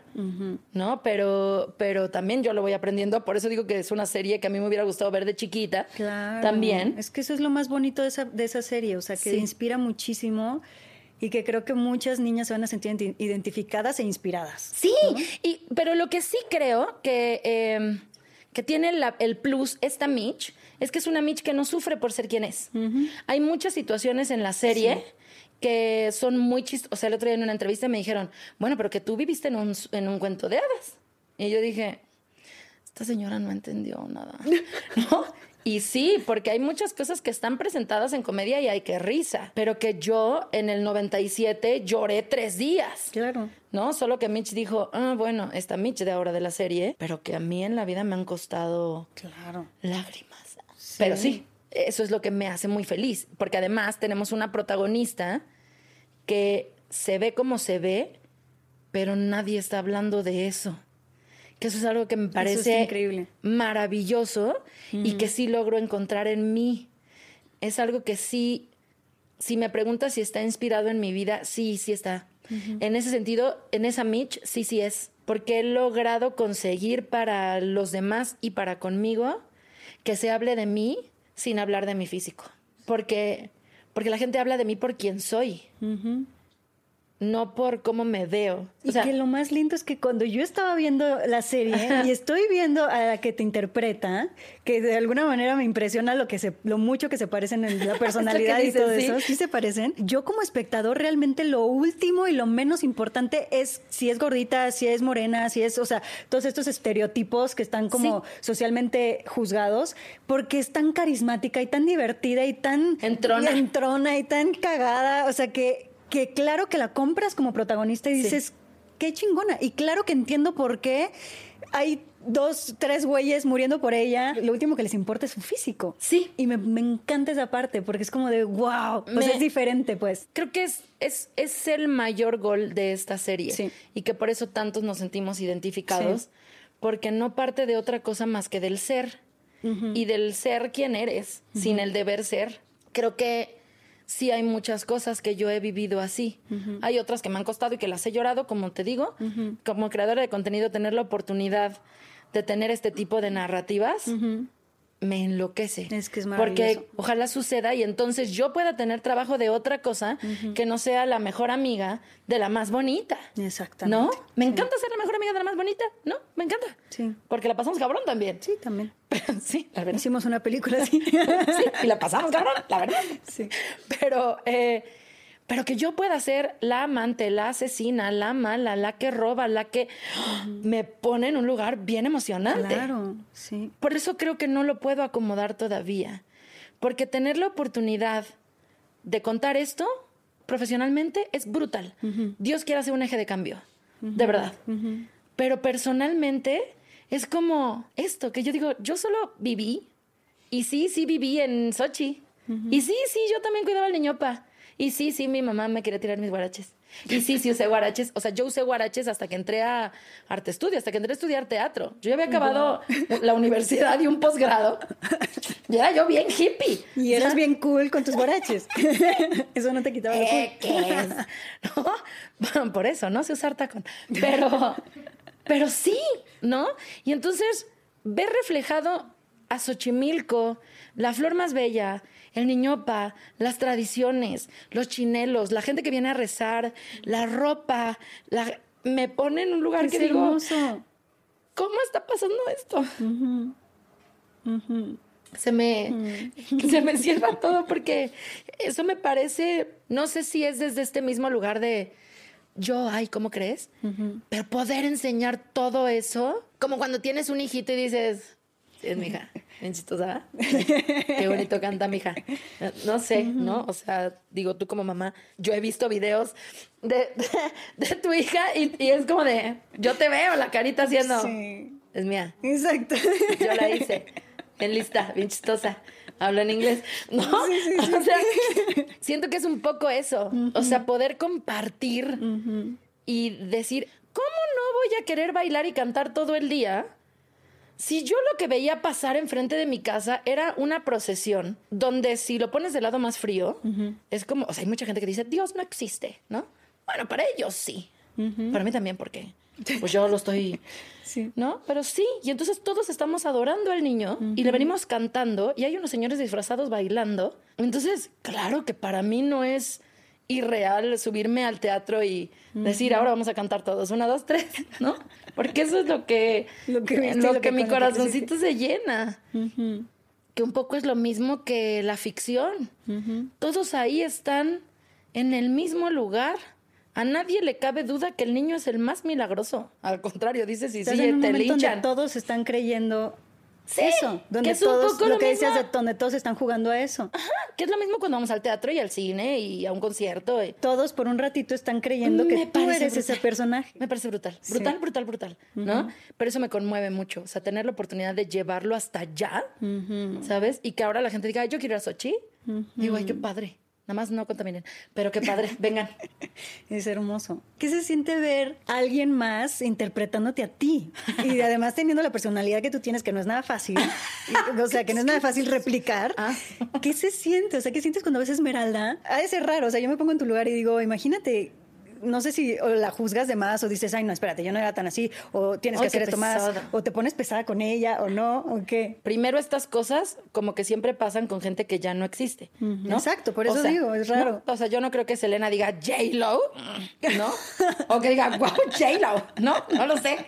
S3: ¿no? Pero, pero también yo lo voy aprendiendo, por eso digo que es una serie que a mí me hubiera gustado ver de chiquita.
S2: Claro.
S3: También.
S2: Es que eso es lo más bonito de esa, de esa serie, o sea, que
S3: Sí.
S2: inspira muchísimo y que creo que muchas niñas se van a sentir identi- identificadas e inspiradas.
S3: Sí, y, pero lo que sí creo que, eh, que tiene la- el plus esta Mitch es que es una Mitch que no sufre por ser quien es. Hay muchas situaciones en la serie que son muy chistosas. O sea, el otro día en una entrevista me dijeron, bueno, pero que tú viviste en un, en un cuento de hadas. Y yo dije, esta señora no entendió nada. *laughs* ¿No? Y sí, porque hay muchas cosas que están presentadas en comedia y hay que risa. Pero que yo en el 97 lloré tres días.
S2: Claro.
S3: ¿no? Solo que Mitch dijo, ah, bueno, esta Mitch de ahora de la serie, pero que a mí en la vida me han costado
S2: Claro.
S3: lágrimas. Pero sí, eso es lo que me hace muy feliz, porque además tenemos una protagonista que se ve como se ve, pero nadie está hablando de eso. Que eso es algo que me parece
S2: increíble.
S3: maravilloso y que sí logro encontrar en mí. Es algo que sí, si me preguntas si está inspirado en mi vida, sí, sí está. En ese sentido, en esa Mitch, sí, sí es. Porque he logrado conseguir para los demás y para conmigo que se hable de mí sin hablar de mi físico. Porque, porque la gente habla de mí por quien soy, no por cómo me veo.
S2: Y
S3: O sea,
S2: que lo más lindo es que cuando yo estaba viendo la serie y estoy viendo a la que te interpreta, que de alguna manera me impresiona lo que se, lo mucho que se parecen en la *laughs* personalidad y todo
S3: sí.
S2: eso, sí se parecen. Yo como espectador realmente lo último y lo menos importante es si es gordita, si es morena, si es, o sea, todos estos estereotipos que están como socialmente juzgados, porque es tan carismática y tan divertida y tan
S3: Entrona.
S2: entrona y tan cagada, o sea que que claro que la compras como protagonista y
S3: Sí.
S2: dices, qué chingona. Y claro que entiendo por qué hay dos, tres güeyes muriendo por ella. Lo último que les importa es su físico.
S3: Sí.
S2: Y me, me encanta esa parte porque es como de wow. O
S3: Me-
S2: es diferente, pues.
S3: Creo que es, es, es el mayor gol de esta serie.
S2: Sí.
S3: Y que por eso tantos nos sentimos identificados.
S2: Sí.
S3: Porque no parte de otra cosa más que del ser. Y del ser quien eres, sin el deber ser. Creo que sí hay muchas cosas que yo he vivido así. Hay otras que me han costado y que las he llorado, como te digo. Como creadora de contenido, tener la oportunidad de tener este tipo de narrativas me enloquece.
S2: Es que es
S3: Porque
S2: maravilloso.
S3: ojalá suceda y entonces yo pueda tener trabajo de otra cosa que no sea la mejor amiga de la más bonita.
S2: Exactamente.
S3: ¿No? Me
S2: Sí.
S3: encanta ser la mejor amiga de la más bonita, ¿no? Me encanta.
S2: Sí.
S3: Porque la pasamos cabrón también.
S2: Sí, también. *laughs*
S3: Pero sí, la verdad.
S2: Hicimos una película así. *laughs*
S3: Sí, y la pasamos cabrón, la verdad.
S2: Sí.
S3: Pero, eh, pero que yo pueda ser la amante, la asesina, la mala, la que roba, la que me pone en un lugar bien emocionante.
S2: Claro, sí.
S3: Por eso creo que no lo puedo acomodar todavía. Porque tener la oportunidad de contar esto profesionalmente es brutal. Dios quiere hacer un eje de cambio, de verdad. Pero personalmente es como esto, que yo digo, yo solo viví. Y sí, sí viví en Sochi. Y sí, sí, yo también cuidaba al niñopa. Y sí, sí, mi mamá me quería tirar mis guaraches. Y sí, sí usé guaraches. O sea, yo usé guaraches hasta que entré a arte estudio, hasta que entré a estudiar teatro. Yo ya había acabado *laughs* la universidad y un posgrado. Ya era yo bien hippie.
S2: Y eras bien cool con tus guaraches. *laughs* Eso no te quitaba lo cool.
S3: ¿Qué, qué es? *laughs* ¿No? Bueno, por eso, no sé usar tacón. Pero, pero sí, ¿no? Y entonces, ver reflejado a Xochimilco, la flor más bella, el niñopa, las tradiciones, los chinelos, la gente que viene a rezar, la ropa, la- me pone en un lugar
S2: Es
S3: que digo. ¿cómo está pasando esto? Se me, se me cierra todo porque eso me parece, no sé si es desde este mismo lugar de yo, ay, ¿cómo crees? Pero poder enseñar todo eso, como cuando tienes un hijito y dices, es mi hija, *laughs* bien chistosa, *laughs* qué bonito canta mi hija. No sé, ¿no? O sea, digo, tú como mamá, yo he visto videos de, de, de tu hija y, y es como de, yo te veo la carita haciendo,
S2: Sí.
S3: es mía.
S2: Exacto.
S3: Yo la hice. En lista, bien chistosa. Hablo en inglés. No, *laughs* o sea, siento que es un poco eso. O sea, poder compartir y decir, ¿cómo no voy a querer bailar y cantar todo el día? Si yo lo que veía pasar enfrente de mi casa era una procesión, donde si lo pones del lado más frío, es como, o sea, hay mucha gente que dice, Dios no existe, ¿no? Bueno, para ellos sí. Para mí también, porque *laughs* pues yo lo estoy
S2: Sí.
S3: ¿no? Pero sí, y entonces todos estamos adorando al niño y le venimos cantando y hay unos señores disfrazados bailando. Entonces, claro que para mí no es irreal subirme al teatro y decir, ahora vamos a cantar todos, una, dos, tres, *laughs* ¿no? Porque eso es lo que, *laughs*
S2: Lo que viste y
S3: lo
S2: lo
S3: que
S2: que
S3: mi corazoncito se llena. Que un poco es lo mismo que la ficción. Todos ahí están en el mismo lugar. A nadie le cabe duda que el niño es el más milagroso. Al contrario, dice si
S2: Estás
S3: sí,
S2: un
S3: te linchan.
S2: todos están creyendo
S3: Sí,
S2: eso.
S3: que
S2: Donde
S3: es un
S2: todos,
S3: poco
S2: lo,
S3: lo
S2: que decías de donde todos están jugando a eso.
S3: Ajá, que es lo mismo cuando vamos al teatro y al cine y a un concierto. y-
S2: Todos por un ratito están creyendo que
S3: Me
S2: tú eres ese
S3: brutal.
S2: personaje.
S3: Me parece brutal.
S2: Sí.
S3: Brutal, brutal, brutal. ¿No? Pero eso me conmueve mucho. O sea, tener la oportunidad de llevarlo hasta allá, ¿sabes? Y que ahora la gente diga, "Ay, yo quiero ir a Sochi. Digo, ay, qué padre. Nada más no contaminen. Pero qué padre. *laughs* Vengan.
S2: Es hermoso. ¿Qué se siente ver a alguien más interpretándote a ti? Y *laughs* además teniendo la personalidad que tú tienes, que no es nada fácil. *laughs* y- o sea, que no es nada fácil replicar.
S3: Ah.
S2: ¿Qué se siente? O sea, ¿qué sientes cuando ves a Esmeralda? Ha de ser raro. O sea, yo me pongo en tu lugar y digo, imagínate. No sé si o la juzgas de más o dices, ay, no, espérate, yo no era tan así, o tienes que
S3: Ay, qué
S2: hacer esto más, o te pones pesada con ella, o no, o qué.
S3: Primero, estas cosas como que siempre pasan con gente que ya no existe. ¿no?
S2: Exacto, por
S3: O
S2: eso
S3: sea,
S2: digo, es raro.
S3: ¿no? O sea, yo no creo que Selena diga J-Lo, ¿no? O que diga, wow, J-Lo, ¿no? No lo sé.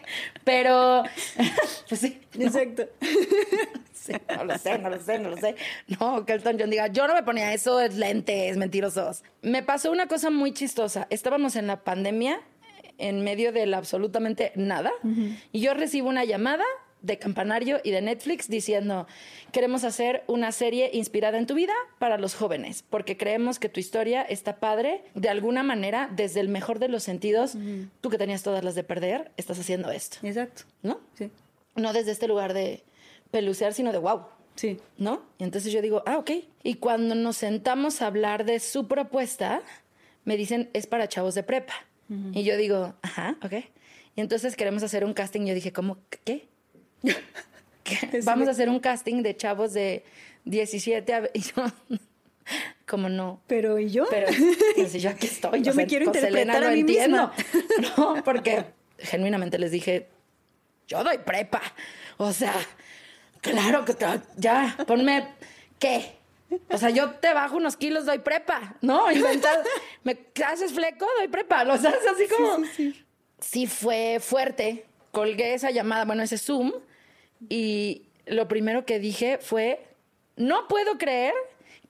S3: Pero, *laughs* pues sí. ¿no?
S2: Exacto. *laughs*
S3: Sí, no lo sé, no lo sé, no lo sé. No, que Elton John diga, yo no me ponía eso, es lentes, mentirosos. Me pasó una cosa muy chistosa. Estábamos en la pandemia, en medio del absolutamente nada, y yo recibo una llamada de Campanario y de Netflix diciendo, queremos hacer una serie inspirada en tu vida para los jóvenes, porque creemos que tu historia está padre, de alguna manera, desde el mejor de los sentidos, tú que tenías todas las de perder, estás haciendo esto,
S2: Exacto.
S3: ¿no?
S2: Sí.
S3: no desde este lugar de pelucear, sino de wow.
S2: Sí.
S3: ¿No? Y entonces yo digo, ah, ok. Y cuando nos sentamos a hablar de su propuesta, me dicen, es para chavos de prepa. Y yo digo, ajá, ok. Y entonces queremos hacer un casting. Yo dije, ¿cómo? ¿Qué? ¿Qué? *laughs* Vamos a hacer un casting de chavos de 17 a... *laughs* Y yo, como no.
S2: Pero ¿y yo?
S3: Pero pues, yo aquí *laughs* estoy.
S2: Yo
S3: o
S2: me
S3: sea,
S2: quiero
S3: pues,
S2: interpretar a mí
S3: entiendo.
S2: misma.
S3: No, porque genuinamente les dije, yo doy prepa. O sea, claro que te, ya, ponme, ¿qué? O sea, yo te bajo unos kilos, doy prepa, ¿no? *laughs* Inventar, me haces fleco, doy prepa. O sea, es así como... Sí, fue fuerte. Colgué esa llamada, bueno, ese Zoom, y lo primero que dije fue, no puedo creer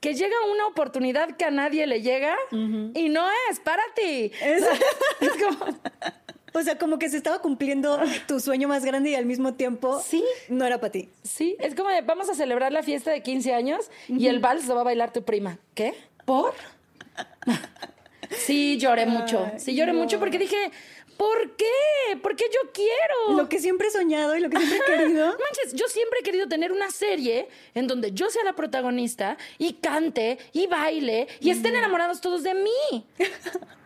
S3: que llega una oportunidad que a nadie le llega y no es para ti.
S2: Es- *laughs*
S3: Es como,
S2: O sea, como que se estaba cumpliendo tu sueño más grande y al mismo tiempo
S3: Sí.
S2: no era para ti.
S3: sí, es como de, vamos a celebrar la fiesta de 15 años y el vals lo va a bailar tu prima. ¿Qué? ¿Por? *laughs* Sí, lloré mucho. Sí, lloré mucho porque dije, ¿por qué? Porque yo quiero.
S2: Lo que siempre he soñado y lo que siempre he querido.
S3: Manches, yo siempre he querido tener una serie en donde yo sea la protagonista y cante y baile y estén enamorados todos de mí.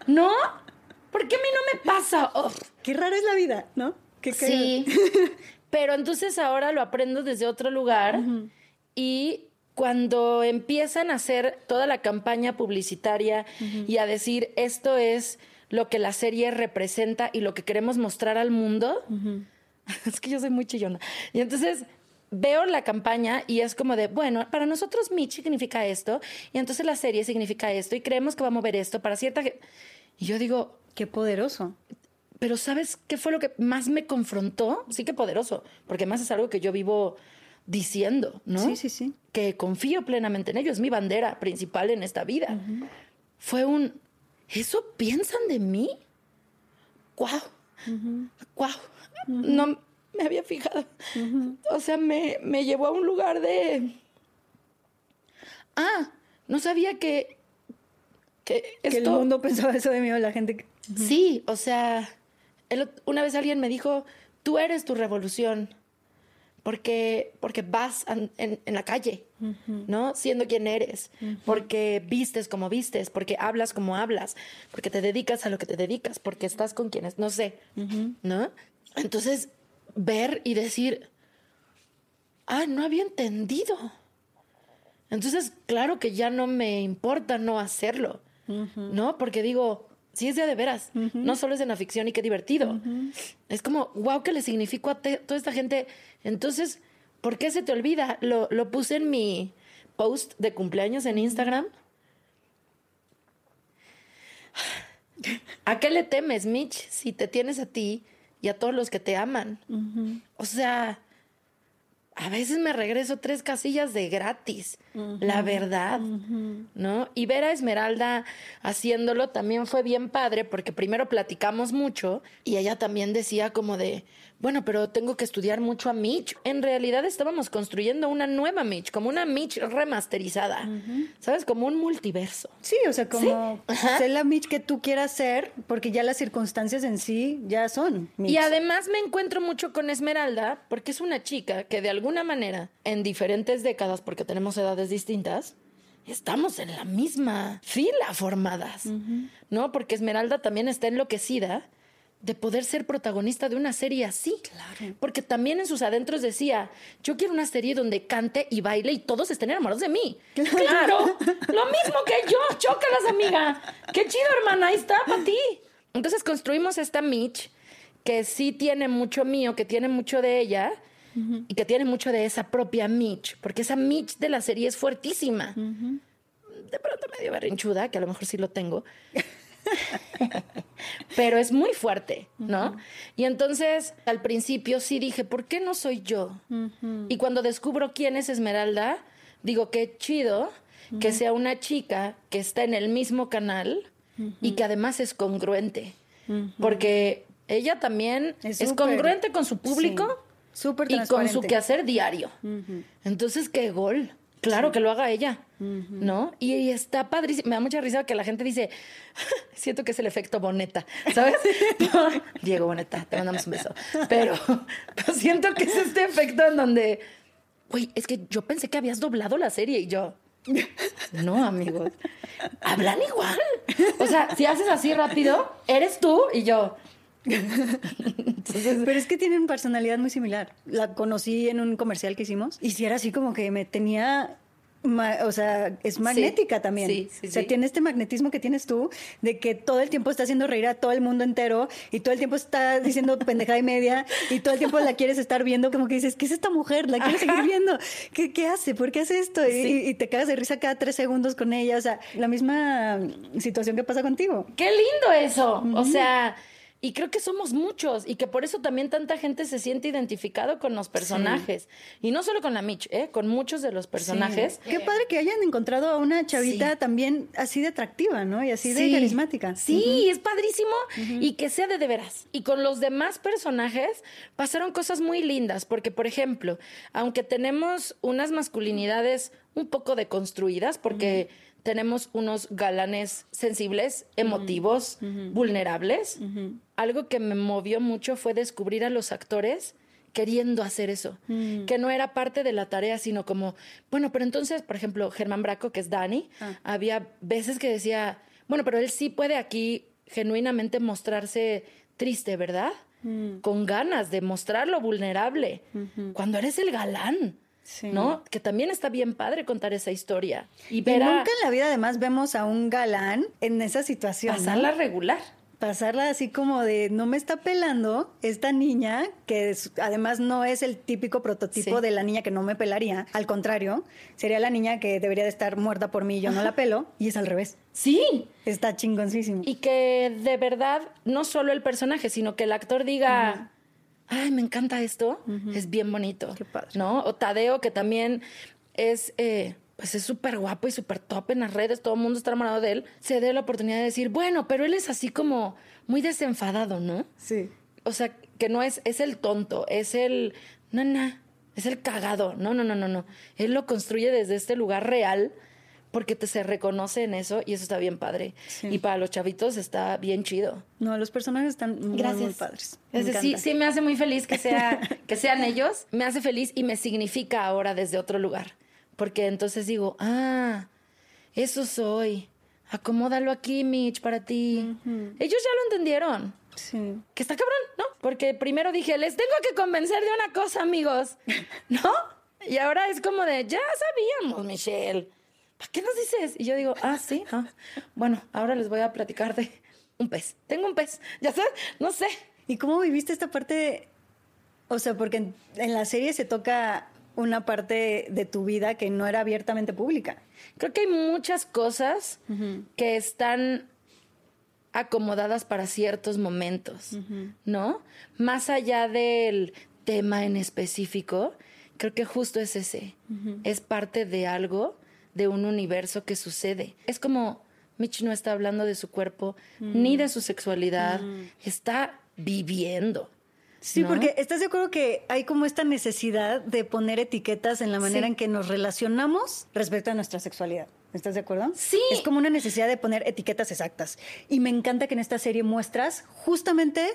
S3: ¿No? ¿Por qué a mí no me pasa? Ugh.
S2: Qué rara es la vida, ¿no? Qué.
S3: Sí. *laughs* Pero entonces ahora lo aprendo desde otro lugar y cuando empiezan a hacer toda la campaña publicitaria y a decir esto es lo que la serie representa y lo que queremos mostrar al mundo, *laughs* es que yo soy muy chillona. Y entonces veo la campaña y es como de, bueno, para nosotros Mitch significa esto y entonces la serie significa esto y creemos que va a mover esto para cierta... ge-". Y yo digo,
S2: Qué poderoso.
S3: pero ¿sabes qué fue lo que más me confrontó? Sí que poderoso, porque más es algo que yo vivo diciendo, ¿no?
S2: Sí, sí, sí.
S3: Que confío plenamente en ello, es mi bandera principal en esta vida. Fue un, ¿eso piensan de mí? ¡Guau! ¡Guau! No me había fijado. O sea, me, me llevó a un lugar de... Ah, no sabía que... Que,
S2: Que el
S3: esto-
S2: mundo pensaba eso de mí o la gente.
S3: Sí, o sea, el una vez alguien me dijo, tú eres tu revolución, porque, porque vas an- en, en la calle, ¿no? Siendo quien eres, porque vistes como vistes, porque hablas como hablas, porque te dedicas a lo que te dedicas, porque estás con quienes, no sé, ¿no? Entonces, ver y decir, ah, no había entendido. Entonces, claro que ya no me importa no hacerlo, ¿no? Porque digo, sí es de de veras, no solo es en la ficción y qué divertido. Es como, wow, ¿qué le significó a te- toda esta gente? Entonces, ¿por qué se te olvida? Lo, lo puse en mi post de cumpleaños en Instagram. ¿A qué le temes, Mitch, si te tienes a ti y a todos los que te aman? O sea, a veces me regreso tres casillas de gratis, la verdad, ¿no? Y ver a Esmeralda haciéndolo también fue bien padre porque primero platicamos mucho y ella también decía como de, bueno, pero tengo que estudiar mucho a Mitch. En realidad estábamos construyendo una nueva Mitch, como una Mitch remasterizada, ¿sabes? Como un multiverso.
S2: Sí, o sea, como
S3: Ajá.
S2: sé la Mitch que tú quieras ser, porque ya las circunstancias en sí ya son. Mitch.
S3: Y además me encuentro mucho con Esmeralda porque es una chica que de alguna manera, en diferentes décadas, porque tenemos edades distintas, estamos en la misma fila formadas, ¿no? Porque Esmeralda también está enloquecida de poder ser protagonista de una serie así. Claro. Porque también en sus adentros decía, yo quiero una serie donde cante y baile y todos estén enamorados de mí. Claro, lo mismo que yo, chócalas, amiga. Qué chido, hermana, ahí está para ti. Entonces construimos esta Mitch que sí tiene mucho mío, que tiene mucho de ella y que tiene mucho de esa propia Mitch, porque esa Mitch de la serie es fuertísima. De pronto medio berrinchuda, que a lo mejor sí lo tengo. *laughs* Pero es muy fuerte, ¿no? Y entonces al principio sí dije, ¿por qué no soy yo? Y cuando descubro quién es Esmeralda, digo, qué chido que sea una chica que está en el mismo canal y que además es congruente. Porque ella también
S2: Es
S3: congruente con su público
S2: sí, súper
S3: y con su quehacer diario. Entonces, qué gol. Claro que lo haga ella, ¿no? Y, y está padrísimo. Me da mucha risa que la gente dice, *laughs* siento que es el efecto Boneta, ¿sabes? *laughs* Diego Boneta, te mandamos un beso. Pero, *laughs* pero siento que es este efecto en donde, güey, es que yo pensé que habías doblado la serie y yo, no, amigos, hablan igual. O sea, si haces así rápido, eres tú y yo. *laughs*
S2: Pero es que tienen personalidad muy similar. La conocí en un comercial que hicimos y si era así como que me tenía o sea, es magnética también.
S3: sí, sí,
S2: o sea, tiene este magnetismo que tienes tú de que todo el tiempo está haciendo reír a todo el mundo entero y todo el tiempo está diciendo *laughs* pendejada y media y todo el tiempo la quieres estar viendo como que dices, ¿qué es esta mujer? La quiero seguir viendo. ¿Qué, qué hace? ¿Por qué hace esto? Y, te cagas de risa cada tres segundos con ella. O sea, la misma situación que pasa contigo.
S3: Qué lindo eso. O sea, y creo que somos muchos y que por eso también tanta gente se siente identificado con los personajes. Y no solo con la Mitch, ¿eh? con muchos de los personajes.
S2: Sí. Qué padre que hayan encontrado a una chavita
S3: Sí.
S2: también así de atractiva, ¿no? Y así de
S3: Sí.
S2: carismática.
S3: Sí, es padrísimo y que sea de de veras. Y con los demás personajes pasaron cosas muy lindas, porque por ejemplo, aunque tenemos unas masculinidades un poco deconstruidas, porque tenemos unos galanes sensibles, emotivos, vulnerables, algo que me movió mucho fue descubrir a los actores queriendo hacer eso, que no era parte de la tarea, sino como, bueno, pero entonces, por ejemplo, Germán Braco, que es Dani, había veces que decía, bueno, pero él sí puede aquí genuinamente mostrarse triste, ¿verdad? Con ganas de mostrarlo vulnerable, cuando eres el galán,
S2: Sí.
S3: ¿no? Que también está bien padre contar esa historia. Y
S2: Y
S3: ver a
S2: nunca en la vida además vemos a un galán en esa situación. ¿no?
S3: pasarla regular.
S2: Pasarla así como de no me está pelando esta niña, que es- además no es el típico prototipo
S3: Sí.
S2: de la niña que no me pelaría. Al contrario, sería la niña que debería de estar muerta por mí y yo no la pelo. Y es al revés.
S3: Sí,
S2: Está chingoncísimo.
S3: Y que de verdad, no solo el personaje, sino que el actor diga, ay, me encanta esto, es bien bonito.
S2: Qué padre.
S3: ¿No? O Tadeo, que también es, eh, pues es súper guapo y súper top en las redes, todo el mundo está enamorado de él, se dé la oportunidad de decir, bueno, pero él es así como muy desenfadado, ¿no?
S2: Sí.
S3: O sea, que no es, es el tonto, es el, no, no, es el cagado, no, no, no, no, no. Él lo construye desde este lugar real porque te se reconoce en eso y eso está bien padre.
S2: Sí.
S3: Y para los chavitos está bien chido.
S2: No, los personajes están muy, muy padres.
S3: Es decir,
S2: encanta.
S3: sí me hace muy feliz que, sea, *laughs* que sean ellos, me hace feliz y me significa ahora desde otro lugar. Porque entonces digo, ah, eso soy. Acomódalo aquí, Mitch, para ti. Ellos ya lo entendieron.
S2: Sí.
S3: Que está cabrón, ¿no? Porque primero dije, les tengo que convencer de una cosa, amigos. *laughs* ¿No? Y ahora es como de, ya sabíamos, Michelle. ¿Para qué nos dices? Y yo digo, ah, sí. ah. Bueno, ahora les voy a platicar de un pez. Tengo un pez. Ya sabes, no sé.
S2: ¿Y cómo viviste esta parte? O sea, porque en, en la serie se toca una parte de tu vida que no era abiertamente pública.
S3: Creo que hay muchas cosas que están acomodadas para ciertos momentos, ¿no? Más allá del tema en específico, creo que justo es ese. Es parte de algo, de un universo que sucede. Es como Mitch no está hablando de su cuerpo ni de su sexualidad, está viviendo.
S2: Sí,
S3: ¿no?
S2: porque estás de acuerdo que hay como esta necesidad de poner etiquetas en la manera
S3: Sí.
S2: en que nos relacionamos respecto a nuestra sexualidad. ¿Estás de acuerdo?
S3: Sí.
S2: Es como una necesidad de poner etiquetas exactas. Y me encanta que en esta serie muestras justamente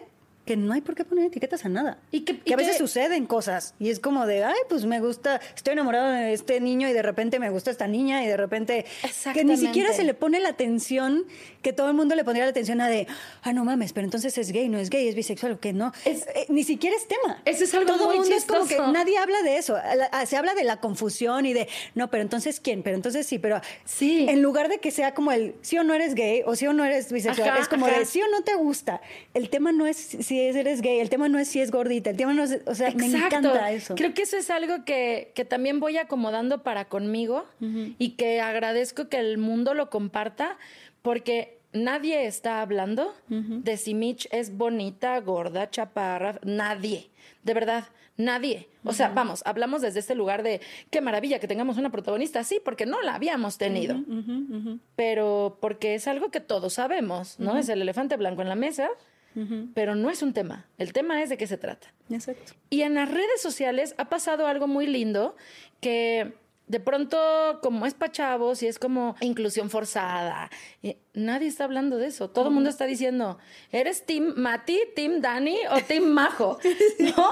S2: que no hay por qué poner etiquetas a nada.
S3: Y que- y
S2: a veces
S3: que-
S2: suceden cosas. Y es como de, ay, pues me gusta, estoy enamorado de este niño y de repente me gusta esta niña y de repente... Que ni siquiera se le pone la atención que todo el mundo le pondría la atención a de, ah, no mames, pero entonces es gay, no es gay, es bisexual o que no.
S3: Es-
S2: Eh, ni siquiera es tema.
S3: Eso es algo
S2: todo
S3: muy
S2: el mundo es como que nadie habla de eso. A la- a- Se habla de la confusión y de, no, pero entonces quién, pero entonces sí, pero
S3: Sí.
S2: en lugar de que sea como el sí o no eres gay o sí o no eres bisexual,
S3: Ajá,
S2: es como
S3: ajá.
S2: de sí o no te gusta. El tema no es si es- eres gay, el tema no es si es gordita, el tema no es, o sea, me encanta eso.
S3: Creo que eso es algo que, que también voy acomodando para conmigo y que agradezco que el mundo lo comparta porque nadie está hablando de si Mitch es bonita, gorda, chaparra, nadie, de verdad. Nadie. O sea, vamos, hablamos desde este lugar de qué maravilla que tengamos una protagonista, sí, porque no la habíamos tenido. Pero porque es algo que todos sabemos, ¿no? Es el elefante blanco en la mesa, pero no es un tema. El tema es de qué se trata.
S2: Exacto.
S3: Y en las redes sociales ha pasado algo muy lindo que de pronto, como es para chavos y es como inclusión forzada, y nadie está hablando de eso. Todo el mundo está diciendo, ¿eres Team Mati, Team Dani o Team Majo? *laughs* ¿No?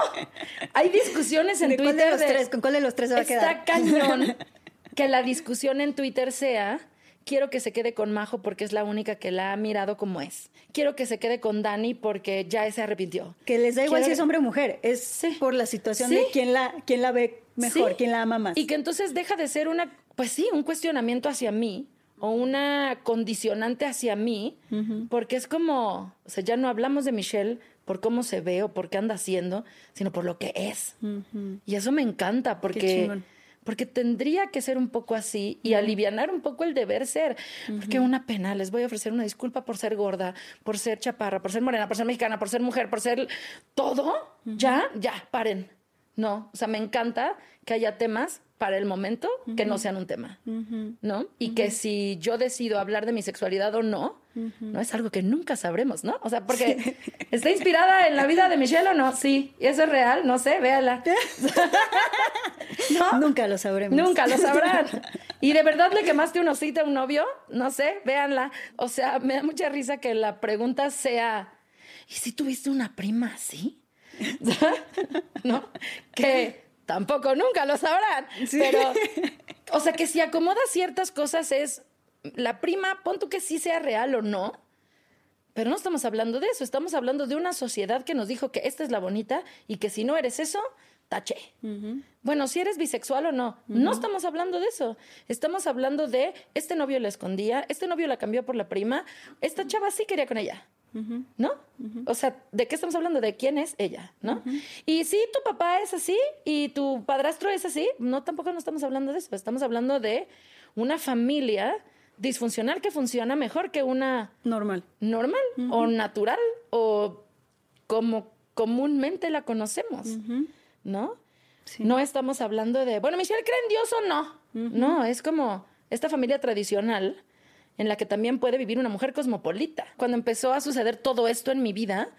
S3: Hay discusiones en
S2: ¿De
S3: Twitter.
S2: cuál de los
S3: de-
S2: tres? ¿Con cuál de los tres se va a quedar?
S3: Está cañón *laughs* que la discusión en Twitter sea. Quiero que se quede con Majo porque es la única que la ha mirado como es. Quiero que se quede con Dani porque ya se arrepintió.
S2: Que les da igual
S3: Quiero
S2: si es hombre o mujer. Es
S3: Sí.
S2: por la situación
S3: Sí.
S2: de quién la, quién la ve mejor,
S3: Sí.
S2: quién la ama más.
S3: Y que entonces deja de ser una, pues sí, un cuestionamiento hacia mí o una condicionante hacia mí, porque es como, o sea, ya no hablamos de Michelle por cómo se ve o por qué anda haciendo, sino por lo que es. Y eso me encanta porque. Porque tendría que ser un poco así y alivianar un poco el deber ser. Porque una pena, les voy a ofrecer una disculpa por ser gorda, por ser chaparra, por ser morena, por ser mexicana, por ser mujer, por ser todo. Ya, ya, paren. No, o sea, me encanta que haya temas para el momento que no sean un tema, ¿no? Y que si yo decido hablar de mi sexualidad o no, no es algo que nunca sabremos, ¿no? O sea, porque está inspirada en la vida de Michelle o no, sí, y eso es real, no sé, véala. *laughs* ¿No?
S2: Nunca lo sabremos.
S3: Nunca lo sabrán. *laughs* ¿Y de verdad le quemaste una osita a un novio? No sé, véanla. O sea, me da mucha risa que la pregunta sea, ¿y si tuviste una prima así? *laughs* ¿No? Que tampoco nunca lo sabrán. Pero, o sea, que si acomoda ciertas cosas es, la prima, pon tú que sí sea real o no, pero no estamos hablando de eso, estamos hablando de una sociedad que nos dijo que esta es la bonita y que si no eres eso, taché. Bueno, si eres bisexual o no, no estamos hablando de eso. Estamos hablando de este novio la escondía, este novio la cambió por la prima, esta chava sí quería con ella. ¿No? O sea, ¿de qué estamos hablando? De quién es ella, ¿no? Y si tu papá es así y tu padrastro es así, no, tampoco no estamos hablando de eso. Estamos hablando de una familia disfuncional que funciona mejor que una
S2: Normal.
S3: normal o natural o como comúnmente la conocemos, ¿no? No estamos hablando de, bueno, Michelle cree en Dios o no. No, es como esta familia tradicional en la que también puede vivir una mujer cosmopolita. Cuando empezó a suceder todo esto en mi vida,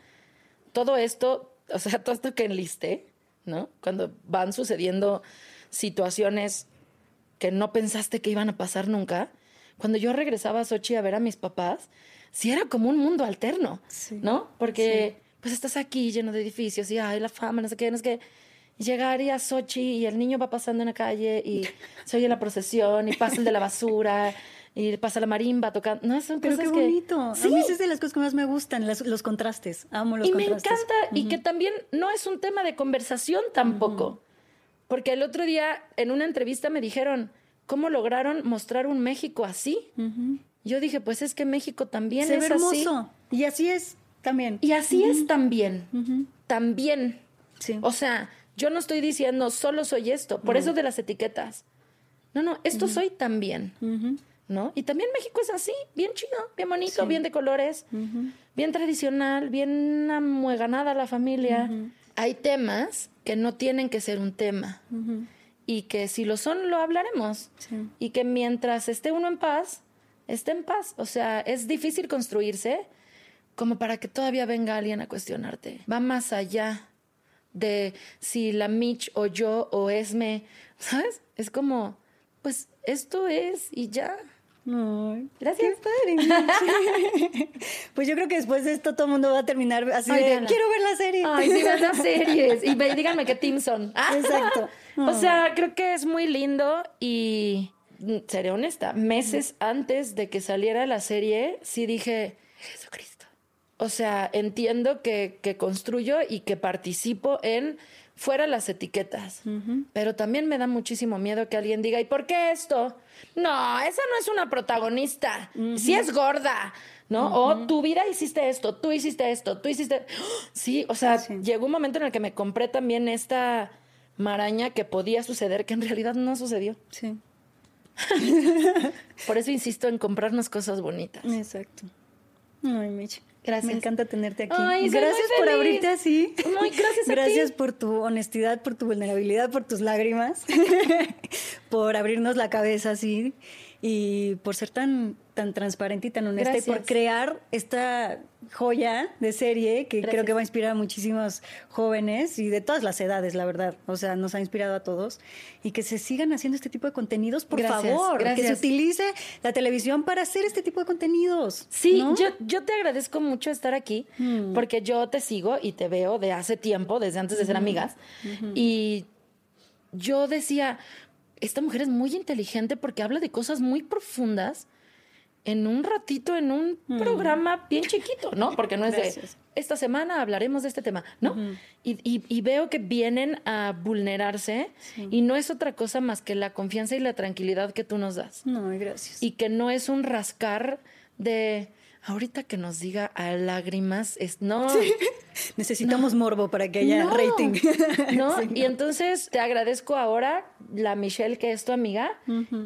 S3: todo esto, *laughs* o sea, todo esto que enlisté, ¿no? Cuando van sucediendo situaciones que no pensaste que iban a pasar nunca. Cuando yo regresaba a Sochi a ver a mis papás, sí era como un mundo alterno,
S2: Sí.
S3: ¿no? Porque pues estás aquí lleno de edificios y ay, la fama, no sé qué, no sé qué. Y llegar y a Sochi y el niño va pasando en la calle y *laughs* se oye la procesión y pasa el de la basura y pasa la marimba tocando. No, son
S2: Pero
S3: cosas
S2: qué
S3: que-
S2: bonito.
S3: Sí.
S2: A mí es de las cosas que más me gustan, las- los contrastes. Amo los
S3: y me
S2: contrastes.
S3: encanta y que también no es un tema de conversación tampoco. Porque el otro día en una entrevista me dijeron, ¿cómo lograron mostrar un México así? Yo dije, pues es que México también
S2: Se ve
S3: es así.
S2: hermoso. Y así es también.
S3: Y así es también. También.
S2: Sí.
S3: O sea, yo no estoy diciendo solo soy esto, por eso de las etiquetas. No, no, esto soy también. ¿No? Y también México es así, bien chido, bien bonito, bien de colores, bien tradicional, bien amueganada la familia. Hay temas que no tienen que ser un tema. Y que si lo son, lo hablaremos.
S2: Sí.
S3: Y que mientras esté uno en paz, esté en paz. O sea, es difícil construirse como para que todavía venga alguien a cuestionarte. Va más allá de si la Mitch o yo o Esme, ¿sabes? Es como, pues esto es y ya. Gracias.
S2: Qué padre. *laughs* Pues yo creo que después de esto todo el mundo va a terminar así
S3: Ay,
S2: de quiero ver la serie.
S3: Ay, sí, las *laughs* series. Y díganme qué team son. Ah.
S2: Exacto.
S3: O sea, creo que es muy lindo y mm, seré honesta, meses antes de que saliera la serie, sí dije, Jesucristo. O sea, entiendo que, que construyo y que participo en fuera las etiquetas, pero también me da muchísimo miedo que alguien diga, ¿y por qué esto? No, esa no es una protagonista, sí es gorda, ¿no? O tu vida hiciste esto, tú hiciste esto, tú hiciste... *gasps* Sí, o sea,
S2: Sí.
S3: llegó un momento en el que me compré también esta maraña que podía suceder, que en realidad no sucedió.
S2: Sí, *laughs*
S3: Por eso insisto en comprarnos cosas bonitas.
S2: exacto. Ay, Mitch.
S3: Gracias.
S2: Me encanta tenerte aquí.
S3: Ay,
S2: gracias por
S3: feliz.
S2: abrirte así.
S3: Muy gracias a *laughs*
S2: Gracias
S3: ti.
S2: por tu honestidad, por tu vulnerabilidad, por tus lágrimas, *laughs* por abrirnos la cabeza así. y por ser tan, tan transparente y tan honesta y por crear esta joya de serie que creo que va a inspirar a muchísimos jóvenes y de todas las edades, la verdad. O sea, nos ha inspirado a todos y que se sigan haciendo este tipo de contenidos, por
S3: Gracias,
S2: favor. Que se utilice la televisión para hacer este tipo de contenidos.
S3: Sí,
S2: ¿no?
S3: yo, yo te agradezco mucho estar aquí
S2: Mm.
S3: porque yo te sigo y te veo de hace tiempo, desde antes de ser amigas. Y yo decía, esta mujer es muy inteligente porque habla de cosas muy profundas en un ratito, en un programa bien chiquito, ¿no? Porque no es de, esta semana hablaremos de este tema, ¿no? y, y- y veo que vienen a vulnerarse y no es otra cosa más que la confianza y la tranquilidad que tú nos das
S2: No, gracias.
S3: y que no es un rascar de ahorita que nos diga a lágrimas es no. *laughs*
S2: Necesitamos morbo para que haya
S3: no,
S2: rating. *laughs*
S3: no
S2: Sí.
S3: y entonces te agradezco ahora la Michelle que es tu amiga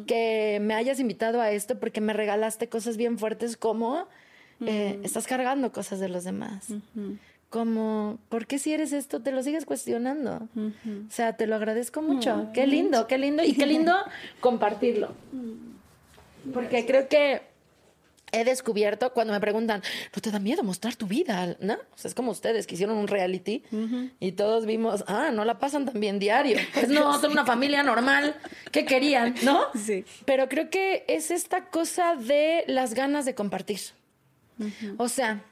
S3: que me hayas invitado a esto porque me regalaste cosas bien fuertes como eh, estás cargando cosas de los demás. Como ¿por qué si eres esto te lo sigues cuestionando? O sea, te lo agradezco mucho. Qué lindo, qué lindo y qué lindo *laughs* compartirlo. Porque creo que he descubierto cuando me preguntan, ¿no te da miedo mostrar tu vida? ¿No? O sea, es como ustedes que hicieron un reality y todos vimos, ah, no la pasan tan bien diario. *laughs* Pues no, son una familia normal. ¿Qué querían? ¿No?
S2: Sí.
S3: Pero creo que es esta cosa de las ganas de compartir. O sea,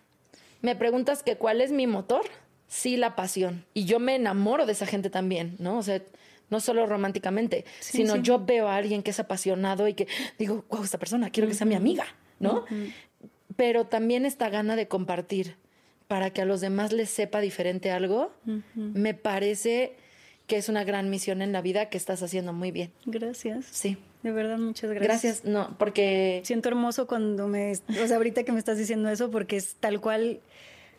S3: me preguntas que cuál es mi motor, sí la pasión. Y yo me enamoro de esa gente también, ¿no? O sea, no solo románticamente, sino yo veo a alguien que es apasionado y que digo, wow, esta persona, quiero que sea mi amiga, ¿no? Pero también esta gana de compartir para que a los demás les sepa diferente algo, me parece que es una gran misión en la vida que estás haciendo muy bien.
S2: Gracias.
S3: Sí.
S2: De verdad, muchas gracias.
S3: Gracias. No, porque
S2: Siento hermoso cuando me, o sea, ahorita que me estás diciendo eso, porque es tal cual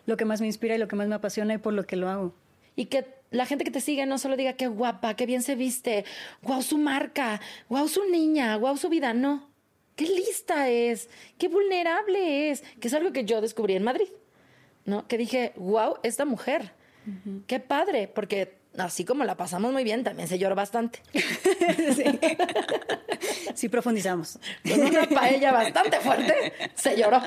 S2: lo que más me inspira y lo que más me apasiona y por lo que lo hago.
S3: Y que la gente que te sigue no solo diga qué guapa, qué bien se viste, guau su marca, guau su niña, guau su vida, no. Qué lista es, qué vulnerable es, que es algo que yo descubrí en Madrid, ¿no? Que dije, guau, esta mujer, qué padre, porque así como la pasamos muy bien, también se lloró bastante. *laughs*
S2: Sí, profundizamos.
S3: Con una paella bastante fuerte, se lloró.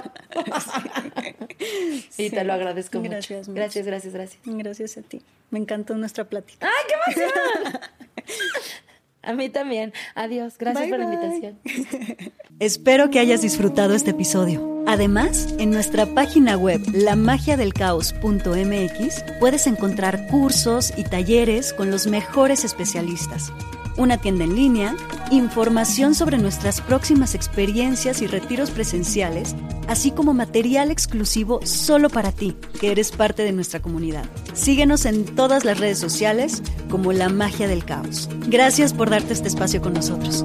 S3: y
S2: Sí.
S3: te lo agradezco
S2: Gracias,
S3: mucho.
S2: mucho.
S3: Gracias, gracias, gracias.
S2: Gracias a ti. Me encantó nuestra plática.
S3: ¡Ay, qué emoción! *laughs* A mí también. Adiós. Gracias
S2: Bye,
S3: por la invitación. *laughs*
S1: Espero que hayas disfrutado este episodio. Además, en nuestra página web lamagiadelcaos.mx puedes encontrar cursos y talleres con los mejores especialistas, una tienda en línea, información sobre nuestras próximas experiencias y retiros presenciales, así como material exclusivo solo para ti, que eres parte de nuestra comunidad. Síguenos en todas las redes sociales como La Magia del Caos. Gracias por darte este espacio con nosotros.